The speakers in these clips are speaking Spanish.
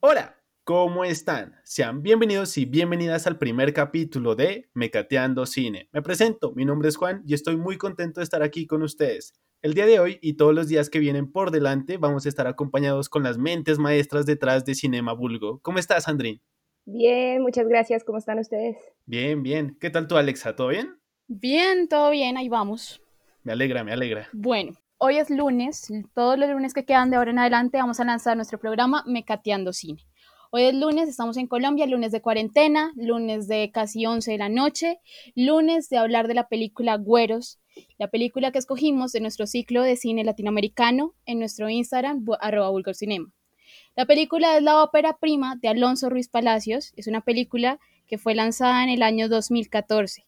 Hola, ¿cómo están? Sean bienvenidos y bienvenidas al primer capítulo de Mecateando Cine. Me presento, mi nombre es Juan y estoy muy contento de estar aquí con ustedes. El día de hoy y todos los días que vienen por delante vamos a estar acompañados con las mentes maestras detrás de Cinema Vulgo. ¿Cómo estás, Sandrín? Bien, muchas gracias. ¿Cómo están ustedes? Bien, bien. ¿Qué tal tú, Alexa? ¿Todo bien? Bien, todo bien, ahí vamos. Me alegra, me alegra. Bueno, hoy es lunes, todos los lunes que quedan de ahora en adelante vamos a lanzar nuestro programa Mecateando Cine. Hoy es lunes, estamos en Colombia, lunes de cuarentena, lunes de casi 11 de la noche, lunes de hablar de la película Güeros, la película que escogimos de nuestro ciclo de cine latinoamericano en nuestro Instagram, arroba Cinema. La película es la ópera prima de Alonso Ruiz Palacios, es una película que fue lanzada en el año 2014.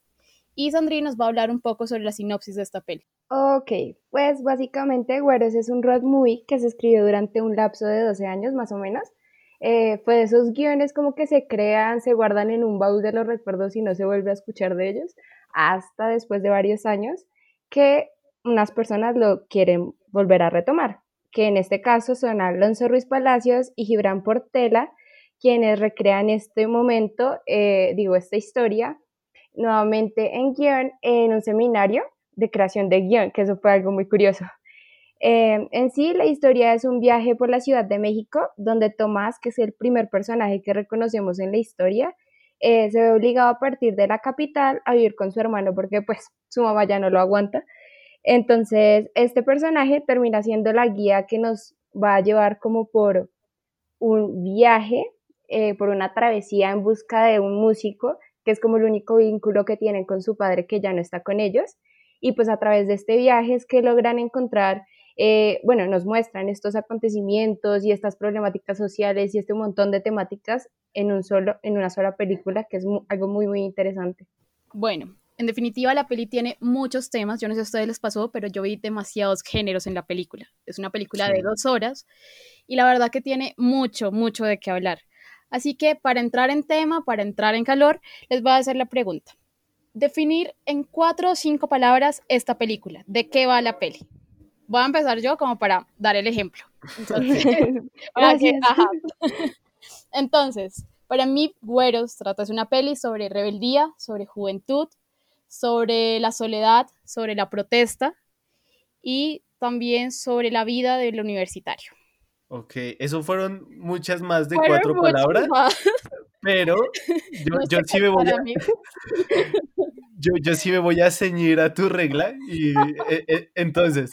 Y Sandrine nos va a hablar un poco sobre la sinopsis de esta peli. Ok, pues básicamente Güeros es un road movie que se escribió durante un lapso de 12 años más o menos. Eh, de esos guiones como que se crean, se guardan en un baúl de los recuerdos y no se vuelve a escuchar de ellos hasta después de varios años que unas personas lo quieren volver a retomar, que en este caso son Alonso Ruiz Palacios y Gibran Portela, quienes recrean este momento, eh, digo, esta historia, nuevamente en guion, en un seminario de creación de guion, que eso fue algo muy curioso. Eh, en sí, la historia es un viaje por la Ciudad de México, donde Tomás, que es el primer personaje que reconocemos en la historia, eh, se ve obligado a partir de la capital a vivir con su hermano porque pues su mamá ya no lo aguanta. Entonces, este personaje termina siendo la guía que nos va a llevar como por un viaje, eh, por una travesía en busca de un músico, que es como el único vínculo que tienen con su padre que ya no está con ellos. Y pues a través de este viaje es que logran encontrar eh, bueno, nos muestran estos acontecimientos y estas problemáticas sociales y este montón de temáticas en, un solo, en una sola película, que es algo muy, muy interesante. Bueno, en definitiva, la peli tiene muchos temas. Yo no sé si a ustedes les pasó, pero yo vi demasiados géneros en la película. Es una película de dos horas y la verdad que tiene mucho, mucho de qué hablar. Así que para entrar en tema, para entrar en calor, les voy a hacer la pregunta. Definir en cuatro o cinco palabras esta película. ¿De qué va la peli? voy a empezar yo como para dar el ejemplo. Entonces, para mí, Güeros trata de una peli sobre rebeldía, sobre juventud, sobre la soledad, sobre la protesta y también sobre la vida del universitario. Ok, eso fueron muchas más de cuatro palabras, pero yo, sí me voy a... Yo, sí me voy a ceñir a tu regla y eh, eh, entonces,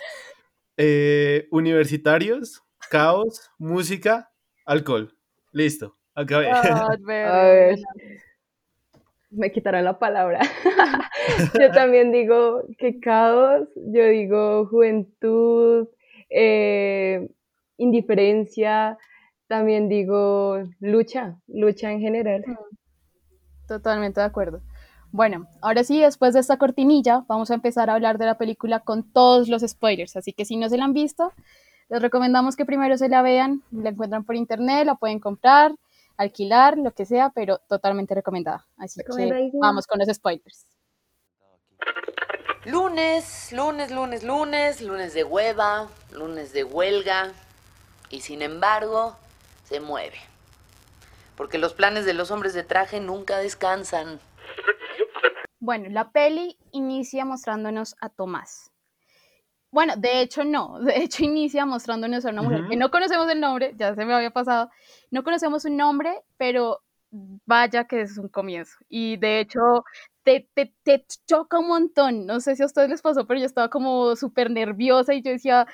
eh, universitarios, caos, música, alcohol. Listo, acabé. Ah, me quitará la palabra. yo también digo que caos, yo digo juventud, eh, indiferencia, también digo lucha, lucha en general. Totalmente de acuerdo. Bueno, ahora sí, después de esta cortinilla, vamos a empezar a hablar de la película con todos los spoilers. Así que si no se la han visto, les recomendamos que primero se la vean. La encuentran por internet, la pueden comprar, alquilar, lo que sea, pero totalmente recomendada. Así que vamos con los spoilers. Lunes, lunes, lunes, lunes, lunes de hueva, lunes de huelga. Y sin embargo, se mueve. Porque los planes de los hombres de traje nunca descansan. Bueno, la peli inicia mostrándonos a Tomás. Bueno, de hecho no, de hecho inicia mostrándonos a una mujer que no conocemos el nombre, ya se me había pasado, no conocemos su nombre, pero vaya que es un comienzo. Y de hecho te, te, te, choca un montón. No sé si a ustedes les pasó, pero yo estaba como súper nerviosa y yo decía...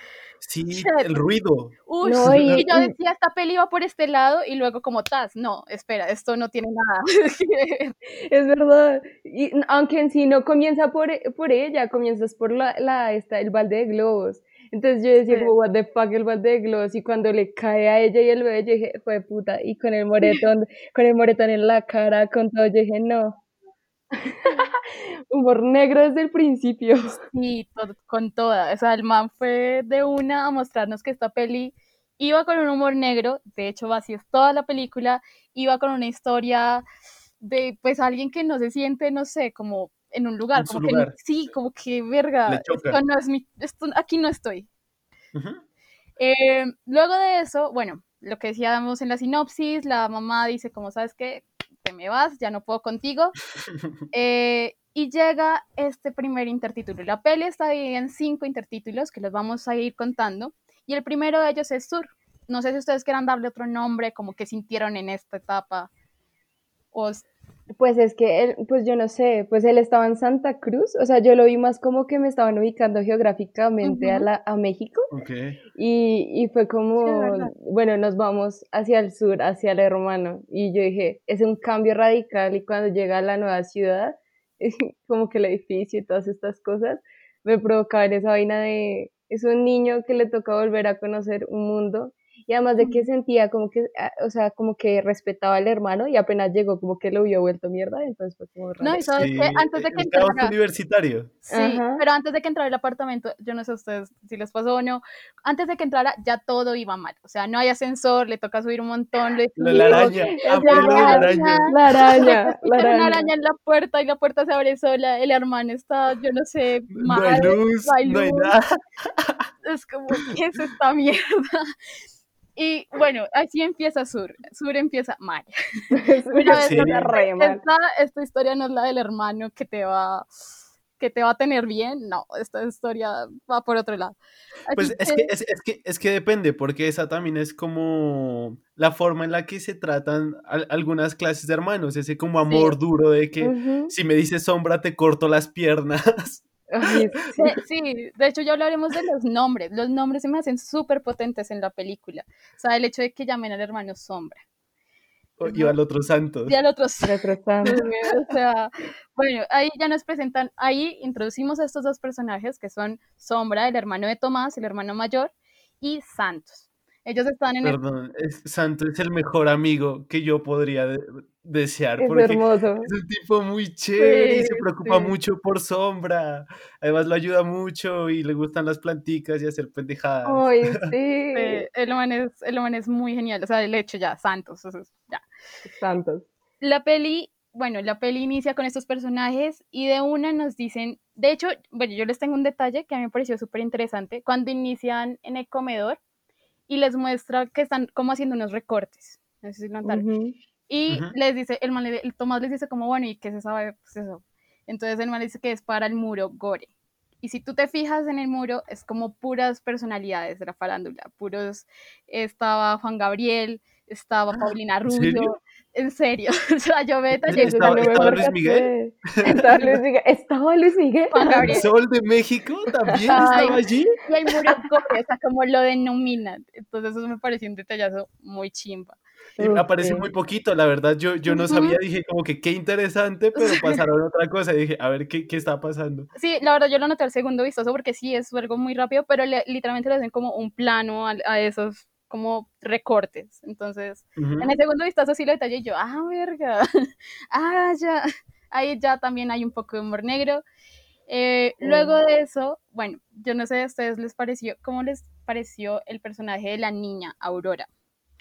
Sí, el ruido. Uy, y, yo decía, esta peli va por este lado y luego como, tas, no, espera, esto no tiene nada. es verdad. Y, aunque en sí no comienza por, por ella, comienzas por la, la, esta, el balde de globos. Entonces yo decía como, what the fuck, el balde de globos, y cuando le cae a ella y el bebé, yo dije, fue puta, y con el moretón, con el moretón en la cara, con todo, yo dije, no, Humor negro desde el principio. Sí, con toda. O sea, el man fue de una a mostrarnos que esta peli iba con un humor negro. De hecho, así es toda la película. Iba con una historia de, pues, alguien que no se siente, no sé, como en un lugar, En como que sí, como que verga, esto no es mi, esto, aquí no estoy. Eh, luego de eso, bueno, lo que decíamos en la sinopsis, la mamá dice, como sabes que te me vas, ya no puedo contigo. Eh, y llega este primer intertítulo. La peli está dividida en cinco intertítulos que los vamos a ir contando. Y el primero de ellos es Sur. No sé si ustedes quieran darle otro nombre, como que sintieron en esta etapa. O Pues es que él, pues yo no sé, pues él estaba en Santa Cruz, o sea, yo lo vi más como que me estaban ubicando geográficamente a, la, a México Ok. y, y fue como, Sí, bueno, nos vamos hacia el sur, hacia el hermano, y yo dije, es un cambio radical y cuando llega a la nueva ciudad, como que el edificio y todas estas cosas, me provocaban esa vaina de, es un niño que le toca volver a conocer un mundo. Y además de que sentía como que, ah, o sea, como que respetaba al hermano y apenas llegó como que lo vio vuelto mierda, entonces fue como No, raro. y sabes Sí, que antes de que el caos entrara, universitario. sí, Ajá. pero antes de que entrara el apartamento, yo no sé a ustedes si les pasó o no, antes de que entrara ya todo iba mal, o sea, no hay ascensor, le toca subir un montón, le Lo la araña. Ah, fue lo de la araña. La araña, la Hay una araña. araña en la puerta y la puerta se abre sola, el hermano está, yo no sé, No hay mal, luz, no hay no hay luz. nada. es como, ¿qué es esta mierda? Y bueno, así empieza Sur, Sur empieza mal. Una vez Sí. que re mal. esta, esta historia no es la del hermano que te va que te va a tener bien, no, esta historia va por otro lado. Así Pues es que, es, es que, es que depende, porque esa también es como la forma en la que se tratan al- algunas clases de hermanos, ese como amor duro de que Ujú. si me dices sombra te corto las piernas. Sí. de- sí, de hecho ya hablaremos de los nombres. Los nombres se me hacen súper potentes en la película. O sea, el hecho de que llamen al hermano Sombra o- Y al otro santos. y al otro. Dios mío, o sea, bueno, ahí ya nos presentan, ahí introducimos a estos dos personajes que son Sombra, el hermano de Tomás, el hermano mayor, y Santos. Ellos están en el... Perdón, es, Santo es el mejor amigo que yo podría desear, Es porque hermoso. es un tipo muy chévere y se Sí, preocupa sí. mucho por sombra. Además lo ayuda mucho y le gustan las planticas y hacer pendejadas. Ay, sí. eh, el, man es, el man es muy genial, o sea, el hecho ya, Santos, o sea, ya. Santos. La peli, bueno, la peli inicia con estos personajes y de una nos dicen, de hecho, bueno, yo les tengo un detalle que a mí me pareció súper interesante, cuando inician en el comedor y les muestra que están como haciendo unos recortes, no sé si lo notaron, Ujú. Y Ujú. les dice, el, man el Tomás les dice como, bueno, ¿y qué se sabe? Pues eso. Entonces el man dice que es para el muro Gore. Y si tú te fijas en el muro, es como puras personalidades de la farándula, puros, estaba Juan Gabriel, estaba Paulina ¿en serio? Rubio, en serio, o sea, yo me detallé ¿Estaba- estaba Luis. Miguel? Estaba Luis Miguel. ¿Estaba Luis Miguel? Juan Gabriel. Sol de México también Ay. estaba allí. Y el muro Gore, o sea, como lo denominan. Entonces eso me pareció un detallazo muy chimba. Y aparece Ok. muy poquito, la verdad. Yo, yo no sabía, dije como que qué interesante, pero pasaron otra cosa. y Dije, a ver qué, qué está pasando. Sí, la verdad yo lo noté al segundo vistazo porque sí es algo muy rápido, pero le- literalmente le hacen como un plano a, a esos como recortes. Entonces, Ujú. en el segundo vistazo sí lo detallé y yo, ah, verga, ah, ya. Ahí ya también hay un poco de humor negro. Eh, luego de eso, bueno, yo no sé a ustedes les pareció, ¿cómo les pareció el personaje de la niña Aurora?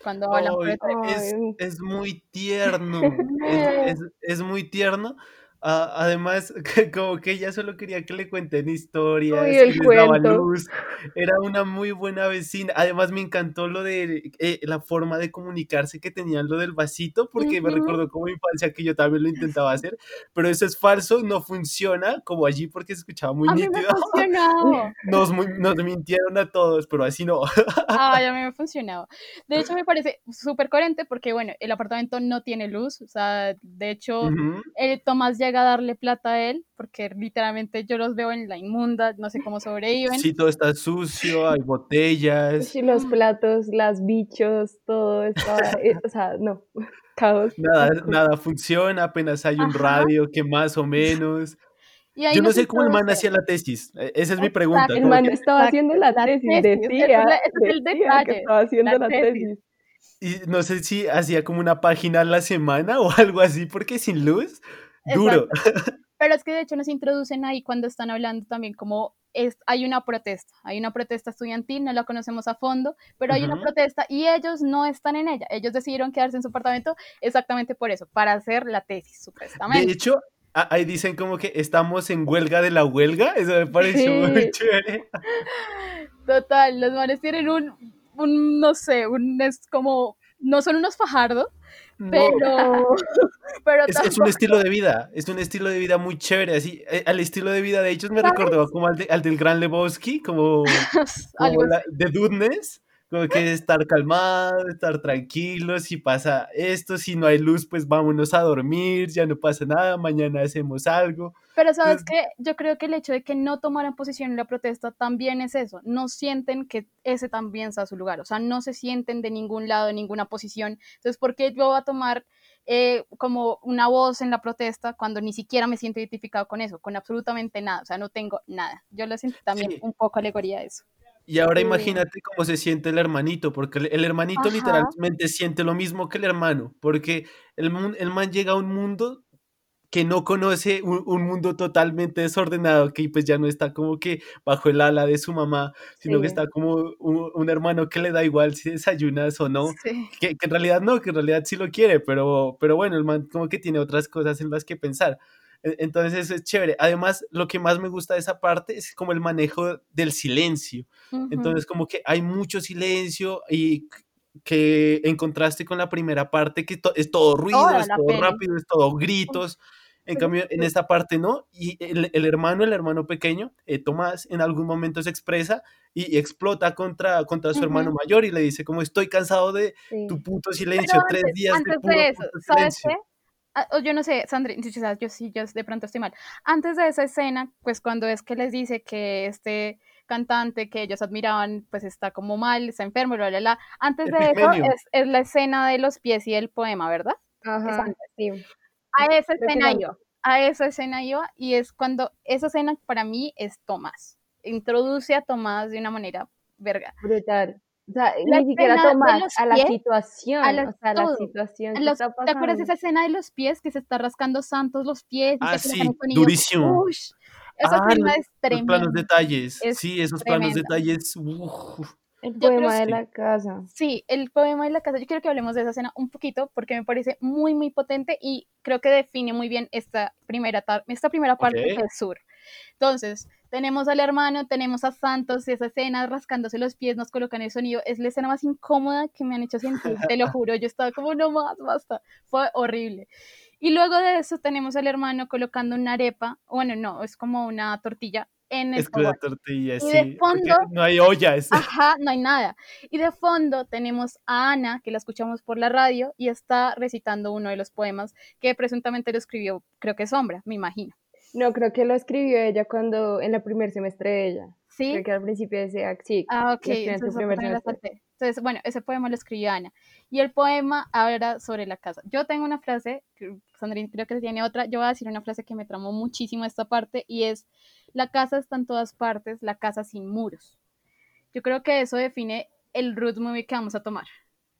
Cuando es, muy tierno. Es, es- es muy tierno. Ah, además, que como que ella solo quería que le cuenten historias, Uy, que el les daba luz. Era una muy buena vecina. Además, me encantó lo de eh, la forma de comunicarse que tenían lo del vasito, porque me recordó como mi infancia que yo también lo intentaba hacer. Pero eso es falso, no funciona como allí porque se escuchaba muy A mí me nítido. Nos, nos mintieron a todos, pero así no. Ay, a mí me funcionaba. De hecho, me parece súper coherente porque, bueno, el apartamento no tiene luz. O sea, de hecho, eh, Tomás llega a darle plata a él porque literalmente yo los veo en la inmunda, no sé cómo sobreviven. Sí, todo está sucio, hay botellas. Sí, los platos, las bichos, todo estaba, eh, o sea, no, caos. Nada, nada funciona, apenas hay un Ajá. radio que más o menos. Y ahí Yo no sé cómo el man hía la tesis. eh, Esa es mi pregunta. Exacto. El man estaba Exacto, haciendo la la tesis, tesis, ese es decía, ese es el decía que detalle, estaba haciendo la la tesis. tesis. y no sé si hacía como una página a la semana o algo así, porque sin luz, duro. Pero es que de hecho nos introducen ahí cuando están hablando también como es, hay una protesta, hay una protesta estudiantil, no la conocemos a fondo, pero hay una Ujú. protesta y ellos no están en ella, ellos decidieron quedarse en su apartamento exactamente por eso, para hacer la tesis, De supuestamente. hecho, ah, ahí dicen como que estamos en huelga de la huelga. Eso me pareció muy chévere. Total, los manes tienen un, un, no sé, un, es como, no son unos fajardos, pero, pero es, un estilo de vida, es un estilo de vida muy chévere, así, eh, al estilo de vida de ellos me recordó como al, al, del Gran Lebowski, como, como la, de Dudeness, como que estar calmado, estar tranquilo, si pasa esto, si no hay luz, pues vámonos a dormir, ya no pasa nada, mañana hacemos algo. Pero sabes que yo creo que el hecho de que no tomaran posición en la protesta también es eso, no sienten que ese también está su lugar, o sea, no se sienten de ningún lado, de ninguna posición, entonces, ¿por qué yo voy a tomar eh, como una voz en la protesta cuando ni siquiera me siento identificado con eso, con absolutamente nada, o sea, no tengo nada. Yo lo siento también un poco alegoría a eso. Y ahora imagínate cómo se siente el hermanito, porque el, hermanito literalmente siente lo mismo que el hermano, porque el, el man llega a un mundo que no conoce un, mundo totalmente desordenado, que pues ya no está como que bajo el ala de su mamá, sino que está como un, hermano que le da igual si desayunas o no, que, en realidad no, que en realidad sí lo quiere, pero, pero bueno, el man como que tiene otras cosas en las que pensar. Entonces eso es chévere. Además, lo que más me gusta de esa parte es como el manejo del silencio. Entonces, como que hay mucho silencio y que en contraste con la primera parte, que es todo ruido, es todo rápido, es todo gritos. En cambio, en esta parte no. Y el, hermano, el hermano pequeño, eh, Tomás, en algún momento se expresa y, explota contra, contra su hermano mayor y le dice como estoy cansado de tu puto silencio, tres días antes de, de eso, ¿sabes qué? Ah, yo no sé, Sandra, yo sí, yo de pronto estoy mal. Antes de esa escena, pues cuando es que les dice que este cantante que ellos admiraban, pues está como mal, está enfermo, bla, bla, bla. Antes de eso es, la escena de los pies y el poema, ¿verdad? Ajá, sí. A esa escena yo, a esa escena yo, y es cuando esa escena para mí es Tomás. Introduce a Tomás de una manera verga. Brutal. O sea, ni siquiera Tomás, a la situación, a o sea, la situación que está pasando. ¿Te acuerdas de esa escena de los pies que se está rascando Santos los pies? Ah, sí, durísimo. esa ah, escena es tremenda. planos detalles, sí, esos planos detalles. Uf. El poema de la casa. Sí, el poema de la casa. Yo quiero que hablemos de esa escena un poquito porque me parece muy, muy potente y creo que define muy bien esta primera, esta primera parte del sur. Entonces, tenemos al hermano, tenemos a Santos, esa escena rascándose los pies, nos colocan el sonido. Es la escena más incómoda que me han hecho sentir, te lo juro. Yo estaba como, no más, basta. Fue horrible. Y luego de eso tenemos al hermano colocando una arepa, bueno, no, es como una tortilla en el Es una tortilla, sí. De fondo, no hay olla. Ajá, no hay nada. Y de fondo tenemos a Ana, que la escuchamos por la radio, y está recitando uno de los poemas que presuntamente lo escribió, creo que Sombra, me imagino. No, creo que lo escribió ella cuando, en el primer semestre de ella. Sí. Creo que al principio decía, sí. Ah, ok. Entonces, bueno, ese poema lo escribió Ana. Y el poema habla sobre la casa. Yo tengo una frase, Sandrine creo que tiene otra, yo voy a decir una frase que me tramó muchísimo esta parte y es, la casa está en todas partes, la casa sin muros. Yo creo que eso define el root movie que vamos a tomar.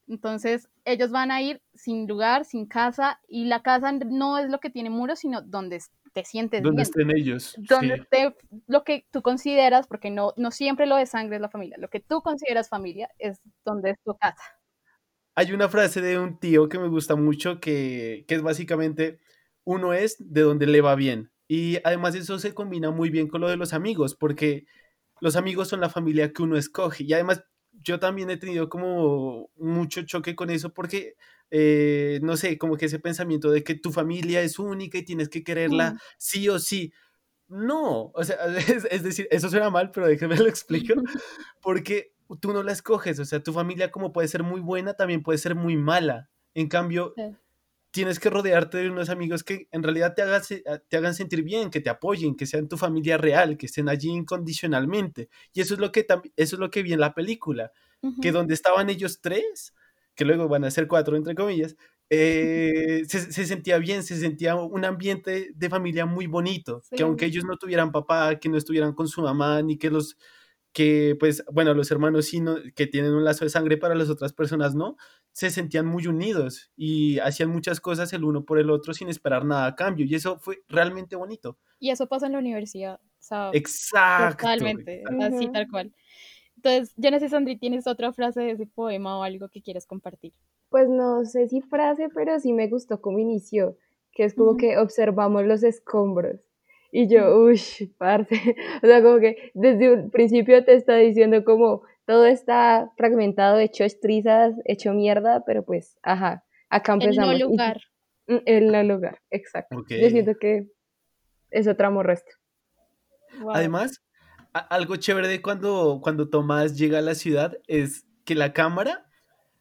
Entonces, ellos van a ir sin lugar, sin casa, y la casa no es lo que tiene muros, sino donde te sientes donde estén ellos. Donde esté lo que tú consideras, porque no, no siempre lo de sangre es la familia, lo que tú consideras familia es donde es tu casa. Hay una frase de un tío que me gusta mucho que, que es básicamente, uno es de donde le va bien. Y además eso se combina muy bien con lo de los amigos, porque los amigos son la familia que uno escoge. Y además yo también he tenido como mucho choque con eso porque, eh, no sé, como que ese pensamiento de que tu familia es única y tienes que quererla sí o sí. No, o sea, es, decir, eso suena mal, pero déjeme lo explico, porque tú no la escoges, o sea, tu familia como puede ser muy buena, también puede ser muy mala. En cambio, tienes que rodearte de unos amigos que en realidad te hagan, te hagan sentir bien, que te apoyen, que sean tu familia real, que estén allí incondicionalmente. Y eso es lo que, eso es lo que vi en la película, que donde estaban ellos tres, que luego van a ser cuatro, entre comillas, eh, se, sentía bien, se sentía un ambiente de familia muy bonito, que aunque ellos no tuvieran papá, que no estuvieran con su mamá, ni que los que pues, bueno, los hermanos sí, que tienen un lazo de sangre para las otras personas no, se sentían muy unidos y hacían muchas cosas el uno por el otro sin esperar nada a cambio y eso fue realmente bonito. Y eso pasa en la universidad, Exacto. Totalmente, así tal cual. Entonces, yo no sé, Sandri, ¿tienes otra frase de ese poema o algo que quieras compartir? Pues no sé si frase, pero sí me gustó cómo inició. que es como que observamos los escombros. Y yo, uy, parce. O sea, como que desde un principio te está diciendo como todo está fragmentado, hecho estrizas, hecho mierda, pero pues, ajá, acá empezamos. El no lugar. Mm, el no lugar, exacto. Yo siento que es otro amor resto. Además, algo chévere de cuando, cuando Tomás llega a la ciudad es que la cámara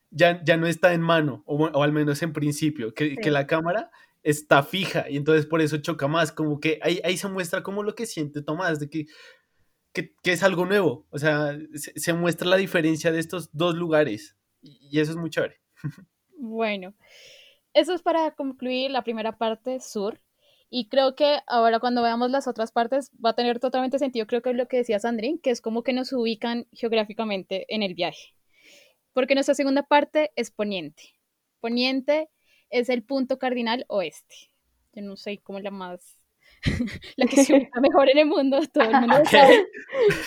ya, ya no está en mano, o, al menos en principio, que, que, la cámara está fija y entonces por eso choca más, como que ahí, ahí se muestra como lo que siente Tomás, de que, que, es algo nuevo, o sea, se, muestra la diferencia de estos dos lugares y, eso es muy chévere. Bueno, eso es para concluir la primera parte sur. Y creo que ahora cuando veamos las otras partes va a tener totalmente sentido, creo que es lo que decía Sandrine, que es como que nos ubican geográficamente en el viaje. Porque nuestra segunda parte es poniente. Poniente es el punto cardinal oeste. Yo no sé cómo la más, la que se ubica mejor en el mundo, todo el mundo sabe.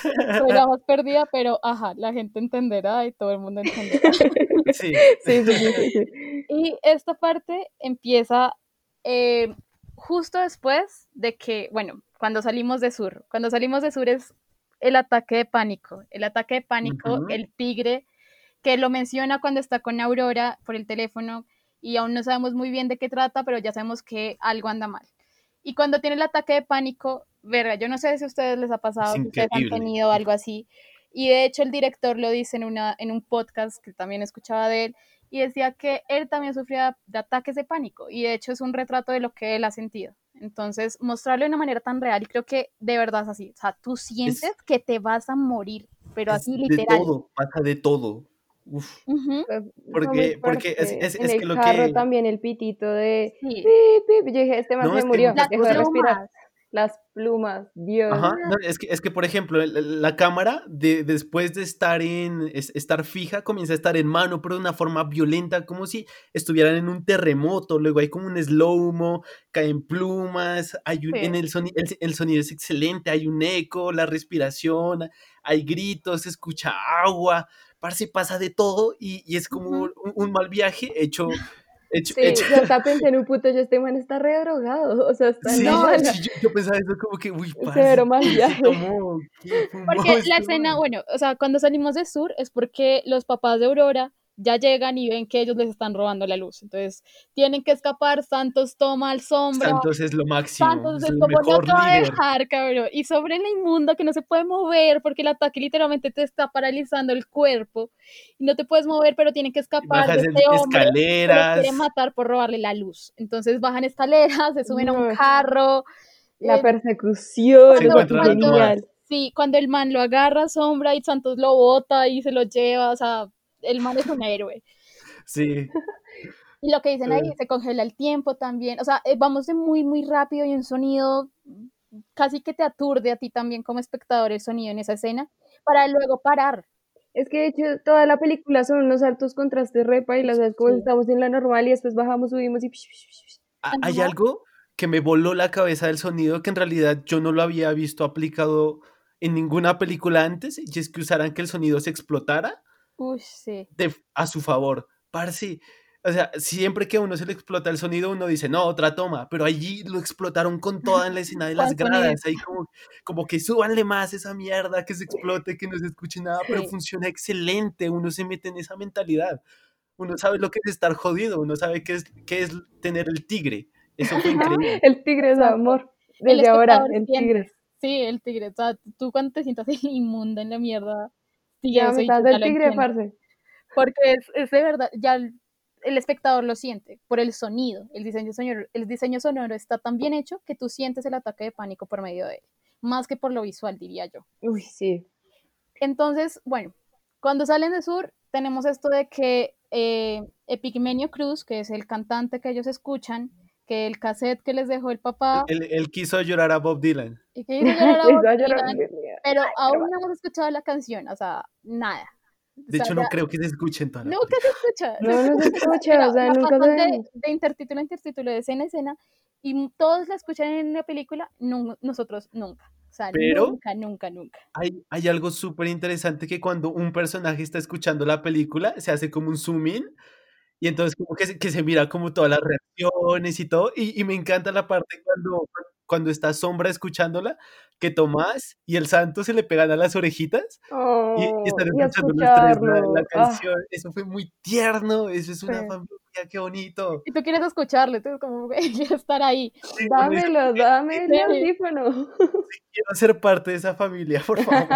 Soy la más perdida, pero ajá, la gente entenderá y todo el mundo entenderá. Sí, sí, sí. sí, Y esta parte empieza eh, justo después de que, bueno, cuando salimos de sur, cuando salimos de sur es el ataque de pánico, el ataque de pánico, el tigre, que lo menciona cuando está con Aurora por el teléfono, y aún no sabemos muy bien de qué trata, pero ya sabemos que algo anda mal. Y cuando tiene el ataque de pánico, verga, yo no sé si a ustedes les ha pasado, si ustedes han tenido algo así. Y de hecho el director lo dice en, una, en un podcast que también escuchaba de él y decía que él también sufría de ataques de pánico y de hecho es un retrato de lo que él ha sentido. Entonces, mostrarlo de una manera tan real y creo que de verdad es así. O sea, tú sientes que te vas a morir, pero así literal. De todo, pasa de todo. Uf. Porque, porque es, es, en es el que lo carro que. también el pitito de. Sí. Pip, pip. Yo dije, este man No, se es que- murió, Las dejó de respirar. plumas. Las plumas, Dios. Ajá, no, es que, es que, por ejemplo, la cámara, de, después de estar en es- estar fija, comienza a estar en mano, pero de una forma violenta, como si estuvieran en un terremoto. Luego hay como un slow-mo, caen plumas, hay un, Sí. en el, soni- el, el sonido es excelente, hay un eco, la respiración, hay gritos, se escucha agua, parce, pasa de todo y, y es como un, un mal viaje hecho. hecho, Sí, hecho- yo hasta pensé en un puto, yo este man está re drogado, o sea, está en Sí, sí, yo, yo pensaba eso como que, uy, parce, Severo mal ¿qué se viaje. Porque la escena, bueno, o sea, cuando salimos de Sur es porque los papás de Aurora ya llegan y ven que ellos les están robando la luz. Entonces, tienen que escapar, Santos toma al sombra. Santos es lo máximo, Santos es es como no te va a dejar, cabrón. Y sobre la inmunda que no se puede mover porque el ataque literalmente te está paralizando el cuerpo y no te puedes mover, pero tienen que escapar de este hombre que escaleras. quiere matar por robarle la luz. Entonces bajan escaleras, se suben a un carro. La eh, persecución, genial. Sí, cuando el man lo agarra Sombra y Santos lo bota y se lo lleva, o sea, el man es un héroe. Sí, Y lo que dicen ahí, Eh. se congela el tiempo también, o sea, eh, vamos de muy, muy rápido y un sonido casi que te aturde a ti también como espectador el sonido en esa escena, para luego parar. Es que de hecho toda la película son unos altos contrastes repa y las veces como Sí. estamos en la normal y después bajamos, subimos y... psh, psh, psh, psh. A- hay algo que me voló la cabeza del sonido que en realidad yo no lo había visto aplicado en ninguna película antes, y es que usaran que el sonido se explotara Uy, sí. de- a su favor. Parce, o sea, siempre que a uno se le explota el sonido, uno dice, no, otra toma, pero allí lo explotaron con toda en la escena de las gradas, ahí como, como que súbanle más esa mierda, que se explote, que no se escuche nada, pero funciona excelente, uno se mete en esa mentalidad, uno sabe lo que es estar jodido, uno sabe qué es, qué es tener el tigre, eso fue increíble. El tigre es amor. El Desde ahora, espectador el tigre. Sí, el tigre, o sea, tú cuando te sientas inmunda en la mierda, sigue Ya me y está tú dando ya el lo tigre, parce. Porque es, es de verdad, ya el, el espectador lo siente por el sonido. El diseño, sonoro, el diseño sonoro está tan bien hecho que tú sientes el ataque de pánico por medio de él, más que por lo visual, diría yo. Uy, sí. Entonces, bueno, cuando salen de Sur, tenemos esto de que eh, Epigmenio Cruz, que es el cantante que ellos escuchan, que el cassette que les dejó el papá, Él, él quiso llorar a Bob Dylan. y que llorar a Bob llorar. Dylan, pero aún no hemos escuchado la canción, o sea, nada. De O sea, hecho, no ya- creo que se escuche en toda la Nunca se escucha. No, no se escucha, Mira, o sea, nunca pasan de, de intertítulo a intertítulo, de escena a escena, y todos la escuchan en una película, nun- nosotros nunca. O sea, Pero- nunca, nunca, nunca. Hay, hay algo súper interesante que cuando un personaje está escuchando la película, se hace como un zoom in Y entonces como que se, que se mira como todas las reacciones y todo. Y, y me encanta la parte cuando, cuando está Sombra escuchándola, que Tomás y el santo se le pegan a las orejitas y, y Oh, están escuchando los tres la, Ah, canción. Eso fue muy tierno, eso es una sí. familia, qué bonito. Y tú quieres escucharlo, entonces como que quieres estar ahí. Sí, Dámelo, dame el Sí. audífono. quiero ser parte de esa familia, por favor.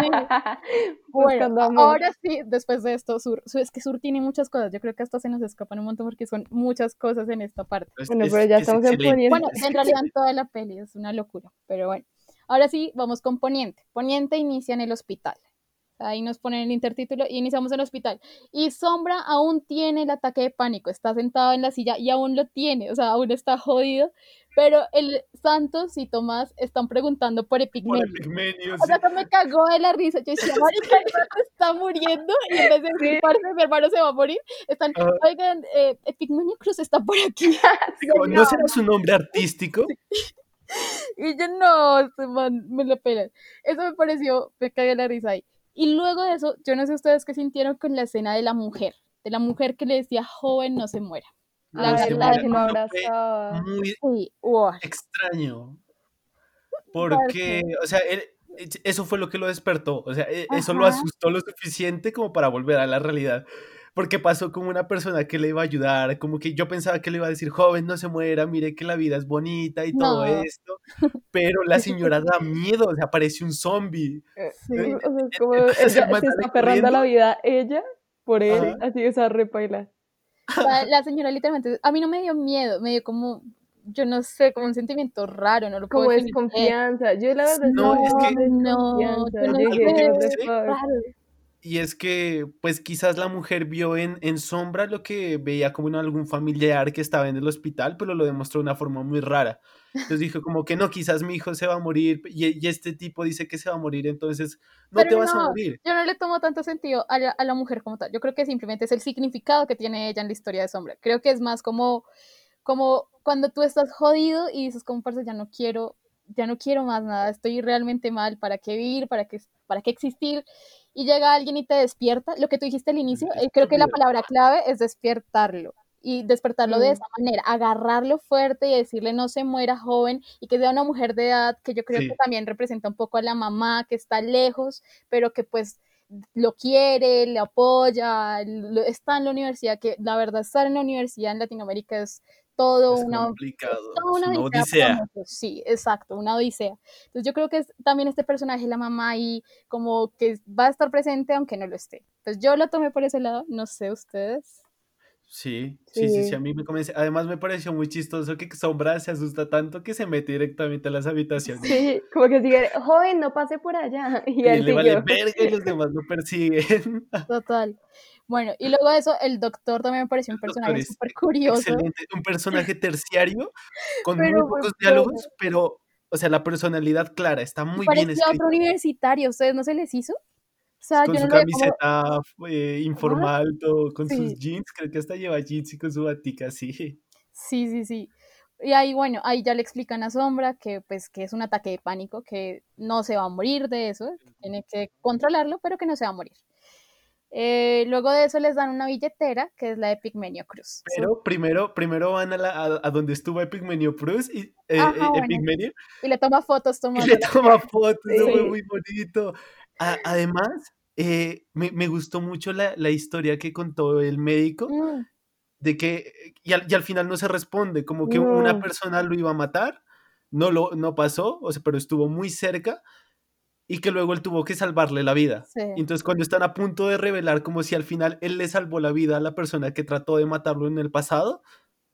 Bueno, ahora sí, después de esto, Sur, es que Sur tiene muchas cosas. Yo creo que hasta se nos escapan un montón porque son muchas cosas en esta parte. Es- Bueno, es- pero ya es estamos en. Poniente. Bueno, en realidad toda la peli es una locura, pero bueno. Ahora sí, vamos con Poniente. Poniente inicia en el hospital. Ahí nos ponen el intertítulo y iniciamos en el hospital. Y Sombra aún tiene el ataque de pánico, está sentado en la silla y aún lo tiene, o sea, aún está jodido. Pero el Santos y Tomás están preguntando por Por Epigmenio. Epigmenio, O sea, sí. que me cagó de la risa. Yo decía, marica, está muriendo y en vez de Sí. decir, "Parce, mi hermano se va a morir, están, Ajá. oigan, eh, Epigmenio Cruz está por aquí. ¿No será su nombre artístico? Y yo no, este man, me lo pelan. Eso me pareció, me cagué la risa ahí. Y luego de eso, yo no sé ustedes qué sintieron con la escena de la mujer, de la mujer que le decía, joven, no se muera. La Ay, verdad, que abrazaba. Muy Sí, extraño. Porque, o sea, él- eso fue lo que lo despertó. O sea, e- eso lo asustó lo suficiente como para volver a la realidad. Porque pasó como una persona que le iba a ayudar, como que yo pensaba que le iba a decir, joven, no se muera, mire que la vida es bonita y todo No. esto. Pero la señora da miedo, o sea, parece un zombie. Eh, sí. O sea, es como Entonces, ella se está aferrando a la vida ella por él, Ajá. así esa repaila. La, la señora literalmente, a mí no me dio miedo, me dio como, yo no sé, como un sentimiento raro, no lo puedo Como desconfianza. Yo la verdad No, sí es que- No, no Yo dije, sé. Raro. Y es que, pues quizás la mujer vio en, en sombra lo que veía como en algún familiar que estaba en el hospital, pero lo demostró de una forma muy rara. Entonces dijo como que no, quizás mi hijo se va a morir y, y este tipo dice que se va a morir, entonces no Pero te vas a no, morir. Yo no le tomo tanto sentido a la, a la mujer como tal. Yo creo que simplemente es el significado que tiene ella en la historia de Sombra. Creo que es más como, como cuando tú estás jodido y dices como, parce, ya no quiero, ya no quiero más nada, estoy realmente mal, ¿para qué vivir? ¿Para qué, para qué existir? Y llega alguien y te despierta. Lo que tú dijiste al inicio, eh, creo que la palabra clave es despertarlo. Y despertarlo de Mm. esa manera, agarrarlo fuerte y decirle no se muera joven y que sea una mujer de edad que yo creo Sí. que también representa un poco a la mamá que está lejos, pero que pues lo quiere, le apoya, lo- está en la universidad, que la verdad estar en la universidad en Latinoamérica es todo Es una, es una una odisea Sí, exacto, una odisea. Entonces yo creo que es también este personaje, la mamá ahí, como que va a estar presente aunque no lo esté. Pues yo lo tomé por ese lado, no sé ustedes. Sí, sí, sí, sí, Sí. a mí me convence. Además me pareció muy chistoso que Sombra se asusta tanto que se mete directamente a las habitaciones. Sí, como que sigue, joven, no pase por allá. Y Y él le vale verga y los demás lo persiguen. Total. Bueno, y luego de eso, el doctor también me pareció un personaje súper curioso. Excelente, un personaje terciario con Pero muy pocos poco. diálogos, pero, o sea, la personalidad clara, está muy bien Parecía escrita. otro universitario, ¿ustedes no se les hizo? O sea, Con yo su no veía como- camiseta eh, informal, todo, con Sí. sus jeans, creo que hasta lleva jeans y con su batica, sí. Sí, sí, sí. Y ahí, bueno, ahí ya le explican a Sombra que, pues, que es un ataque de pánico, que no se va a morir de eso, tiene que controlarlo, pero que no se va a morir. Eh, luego de eso les dan una billetera, que es la de Pigmenio Cruz. Pero primero, primero van a, la, a, a donde estuvo Epigmenio Cruz y eh, Ajá, eh, bueno. Epigmenio, Y le toma fotos y tomando. le toma fotos, eso fue Sí. muy bonito. A- además, eh, me, me gustó mucho la, la historia que contó el médico Mm, de que, y al, y al final no se responde, como que una No. persona lo iba a matar, no, lo, no pasó, o sea, pero estuvo muy cerca y que luego él tuvo que salvarle la vida. sí. Y Entonces cuando están a punto de revelar como si al final él le salvó la vida a la persona que trató de matarlo en el pasado,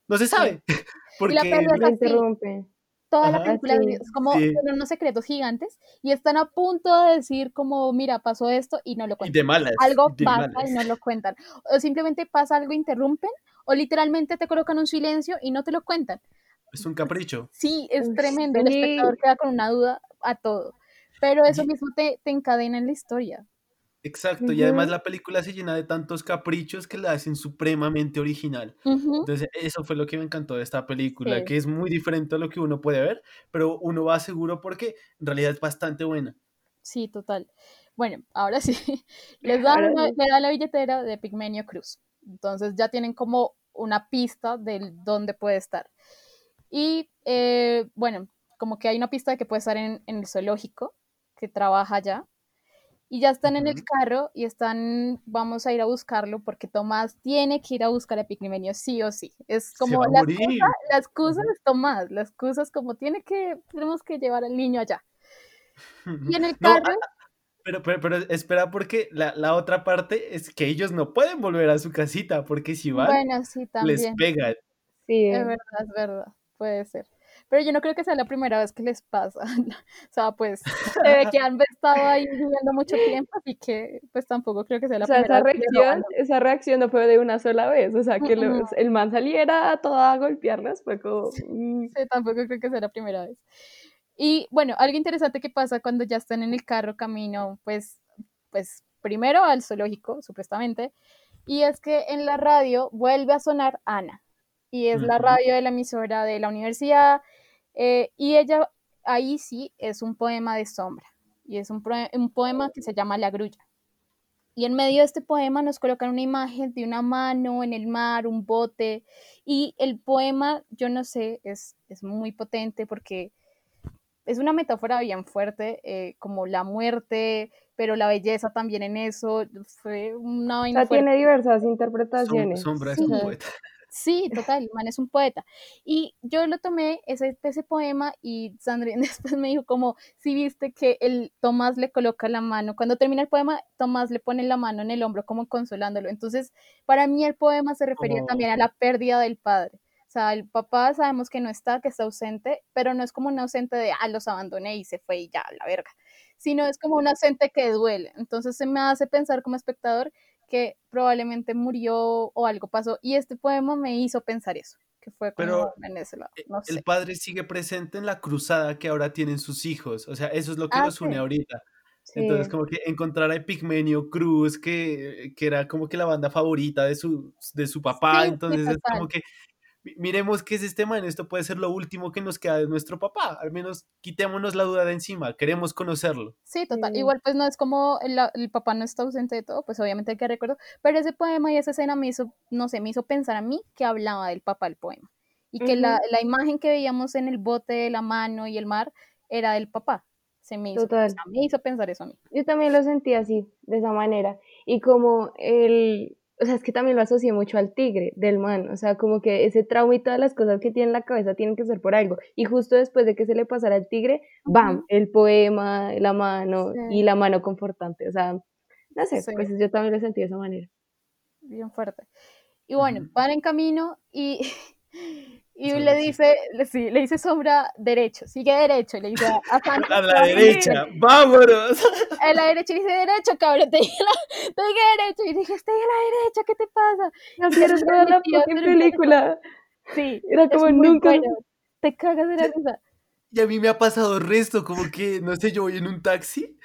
no se sabe. Porque peli es Lo así. interrumpe. Toda la Ajá. película Sí. es como Sí. unos secretos gigantes y están a punto de decir como, mira, pasó esto y no lo y cuentan. de malas. Algo de pasa malas. y no lo cuentan. O simplemente pasa algo, interrumpen, o literalmente te colocan un silencio y no te lo cuentan. Es un capricho. Sí, es Uy, tremendo. El sí. espectador queda con una duda a todo. Pero eso Y- mismo te, te encadena en la historia. Exacto. Y además la película se llena de tantos caprichos que la hacen supremamente original. Ujú, Entonces, eso fue lo que me encantó de esta película, Sí. que es muy diferente a lo que uno puede ver, pero uno va seguro porque en realidad es bastante buena. Sí, total. Bueno, ahora sí. Les Ahora una- le dan la billetera de Pigmenio Cruz. Entonces ya tienen como una pista de dónde puede estar. Y eh, bueno, como que hay una pista de que puede estar en, en el zoológico, que trabaja allá, y ya están en el carro y están, vamos a ir a buscarlo porque Tomás tiene que ir a buscar a Epigmenio sí o sí. Es como la excusa, la excusa, es Tomás, la excusa es como tiene que, tenemos que llevar al niño allá. Y en el carro... pero, pero, pero, espera, porque la, la, otra parte es que ellos no pueden volver a su casita, porque si van, bueno, sí, les pegan. Sí, es verdad, es verdad, puede ser pero yo no creo que sea la primera vez que les pasa. o sea, pues se ve que han estado ahí viviendo mucho tiempo, así que pues tampoco creo que sea la o sea, primera esa vez. Reacción, esa reacción no fue de una sola vez, o sea, que el man saliera a toda a golpearlas fue como... Mm. Sí, tampoco creo que sea la primera vez. Y bueno, algo interesante que pasa cuando ya están en el carro camino, pues, pues primero al zoológico, supuestamente, y es que en la radio vuelve a sonar Ana, y es la radio de la emisora de la universidad, eh, y ella, ahí sí, es un poema de sombra, y es un, un, poema que se llama La Grulla. Y en medio de este poema nos colocan una imagen de una mano en el mar, un bote, y el poema, yo no sé, es, es muy potente porque es una metáfora bien fuerte, eh, como la muerte, pero la belleza también en eso, fue una vaina o sea, tiene diversas interpretaciones. sombra es un poeta. Sí, total, el man es un poeta. Y yo lo tomé, ese, ese poema, y Sandrine después me dijo como, si viste que el Tomás le coloca la mano, cuando termina el poema, Tomás le pone la mano en el hombro como consolándolo. Entonces, para mí el poema se refería también a la pérdida del padre. O sea, el papá sabemos que no está, que está ausente, pero no es como un ausente de, ah, los abandoné y se fue y ya, la verga, sino es como un ausente que duele. Entonces se me hace pensar como espectador que probablemente murió o algo pasó. Y este poema me hizo pensar eso, que fue como en ese lado. E, el padre sigue presente en la cruzada que ahora tienen sus hijos. O sea, eso es lo que ah, los une ahorita. Entonces, como que encontrar a Epigmenio Cruz, que, que, era como que la banda favorita de su, de su papá. entonces, es como que miremos qué es este man, esto puede ser lo último que nos queda de nuestro papá, al menos quitémonos la duda de encima, queremos conocerlo. Sí, total, igual pues no es como el, el, papá no está ausente de todo, pues obviamente hay que recordar, pero ese poema y esa escena me hizo, no sé, me hizo pensar a mí que hablaba del papá el poema, y que la, la, imagen que veíamos en el bote de la mano y el mar era del papá. Se me hizo, me hizo pensar eso a mí. Yo también lo sentí así, de esa manera. Y como el, o sea, es que también lo asocié mucho al tigre del man, o sea, como que ese trauma y todas las cosas que tiene en la cabeza tienen que ser por algo. Y justo después de que se le pasara al tigre, ¡bam! El poema, la mano y la mano confortante, o sea, no sé, pues yo también lo sentí de esa manera. Bien fuerte. Y bueno, van en camino y Y le dice, sí, le dice sombra derecho, sigue derecho, le dice a, a la derecha, vámonos. A la derecha le dice derecho, cabrón, te dije, te dije derecho, y dije, estoy a la derecha, ¿qué te pasa? No quiero ver la película. Sí, era como nunca. Te cagas de la risa. Y a mí me ha pasado el resto, como que, no sé, yo voy en un taxi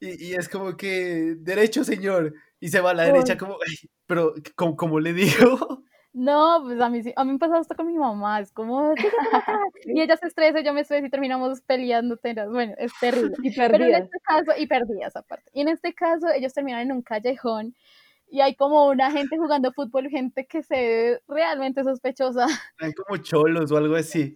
y, y es como que, derecho, señor, y se va a la derecha, como, pero, como, como le digo. No, pues a mí, a mí me pasa hasta con mi mamá, es como, y ella se estresa, yo me estreso y terminamos peleando, bueno, es terrible. Y Pero en este caso, y perdías aparte. Y en este caso, ellos terminan en un callejón y hay como una gente jugando fútbol, gente que se ve realmente sospechosa. Hay como cholos o algo así.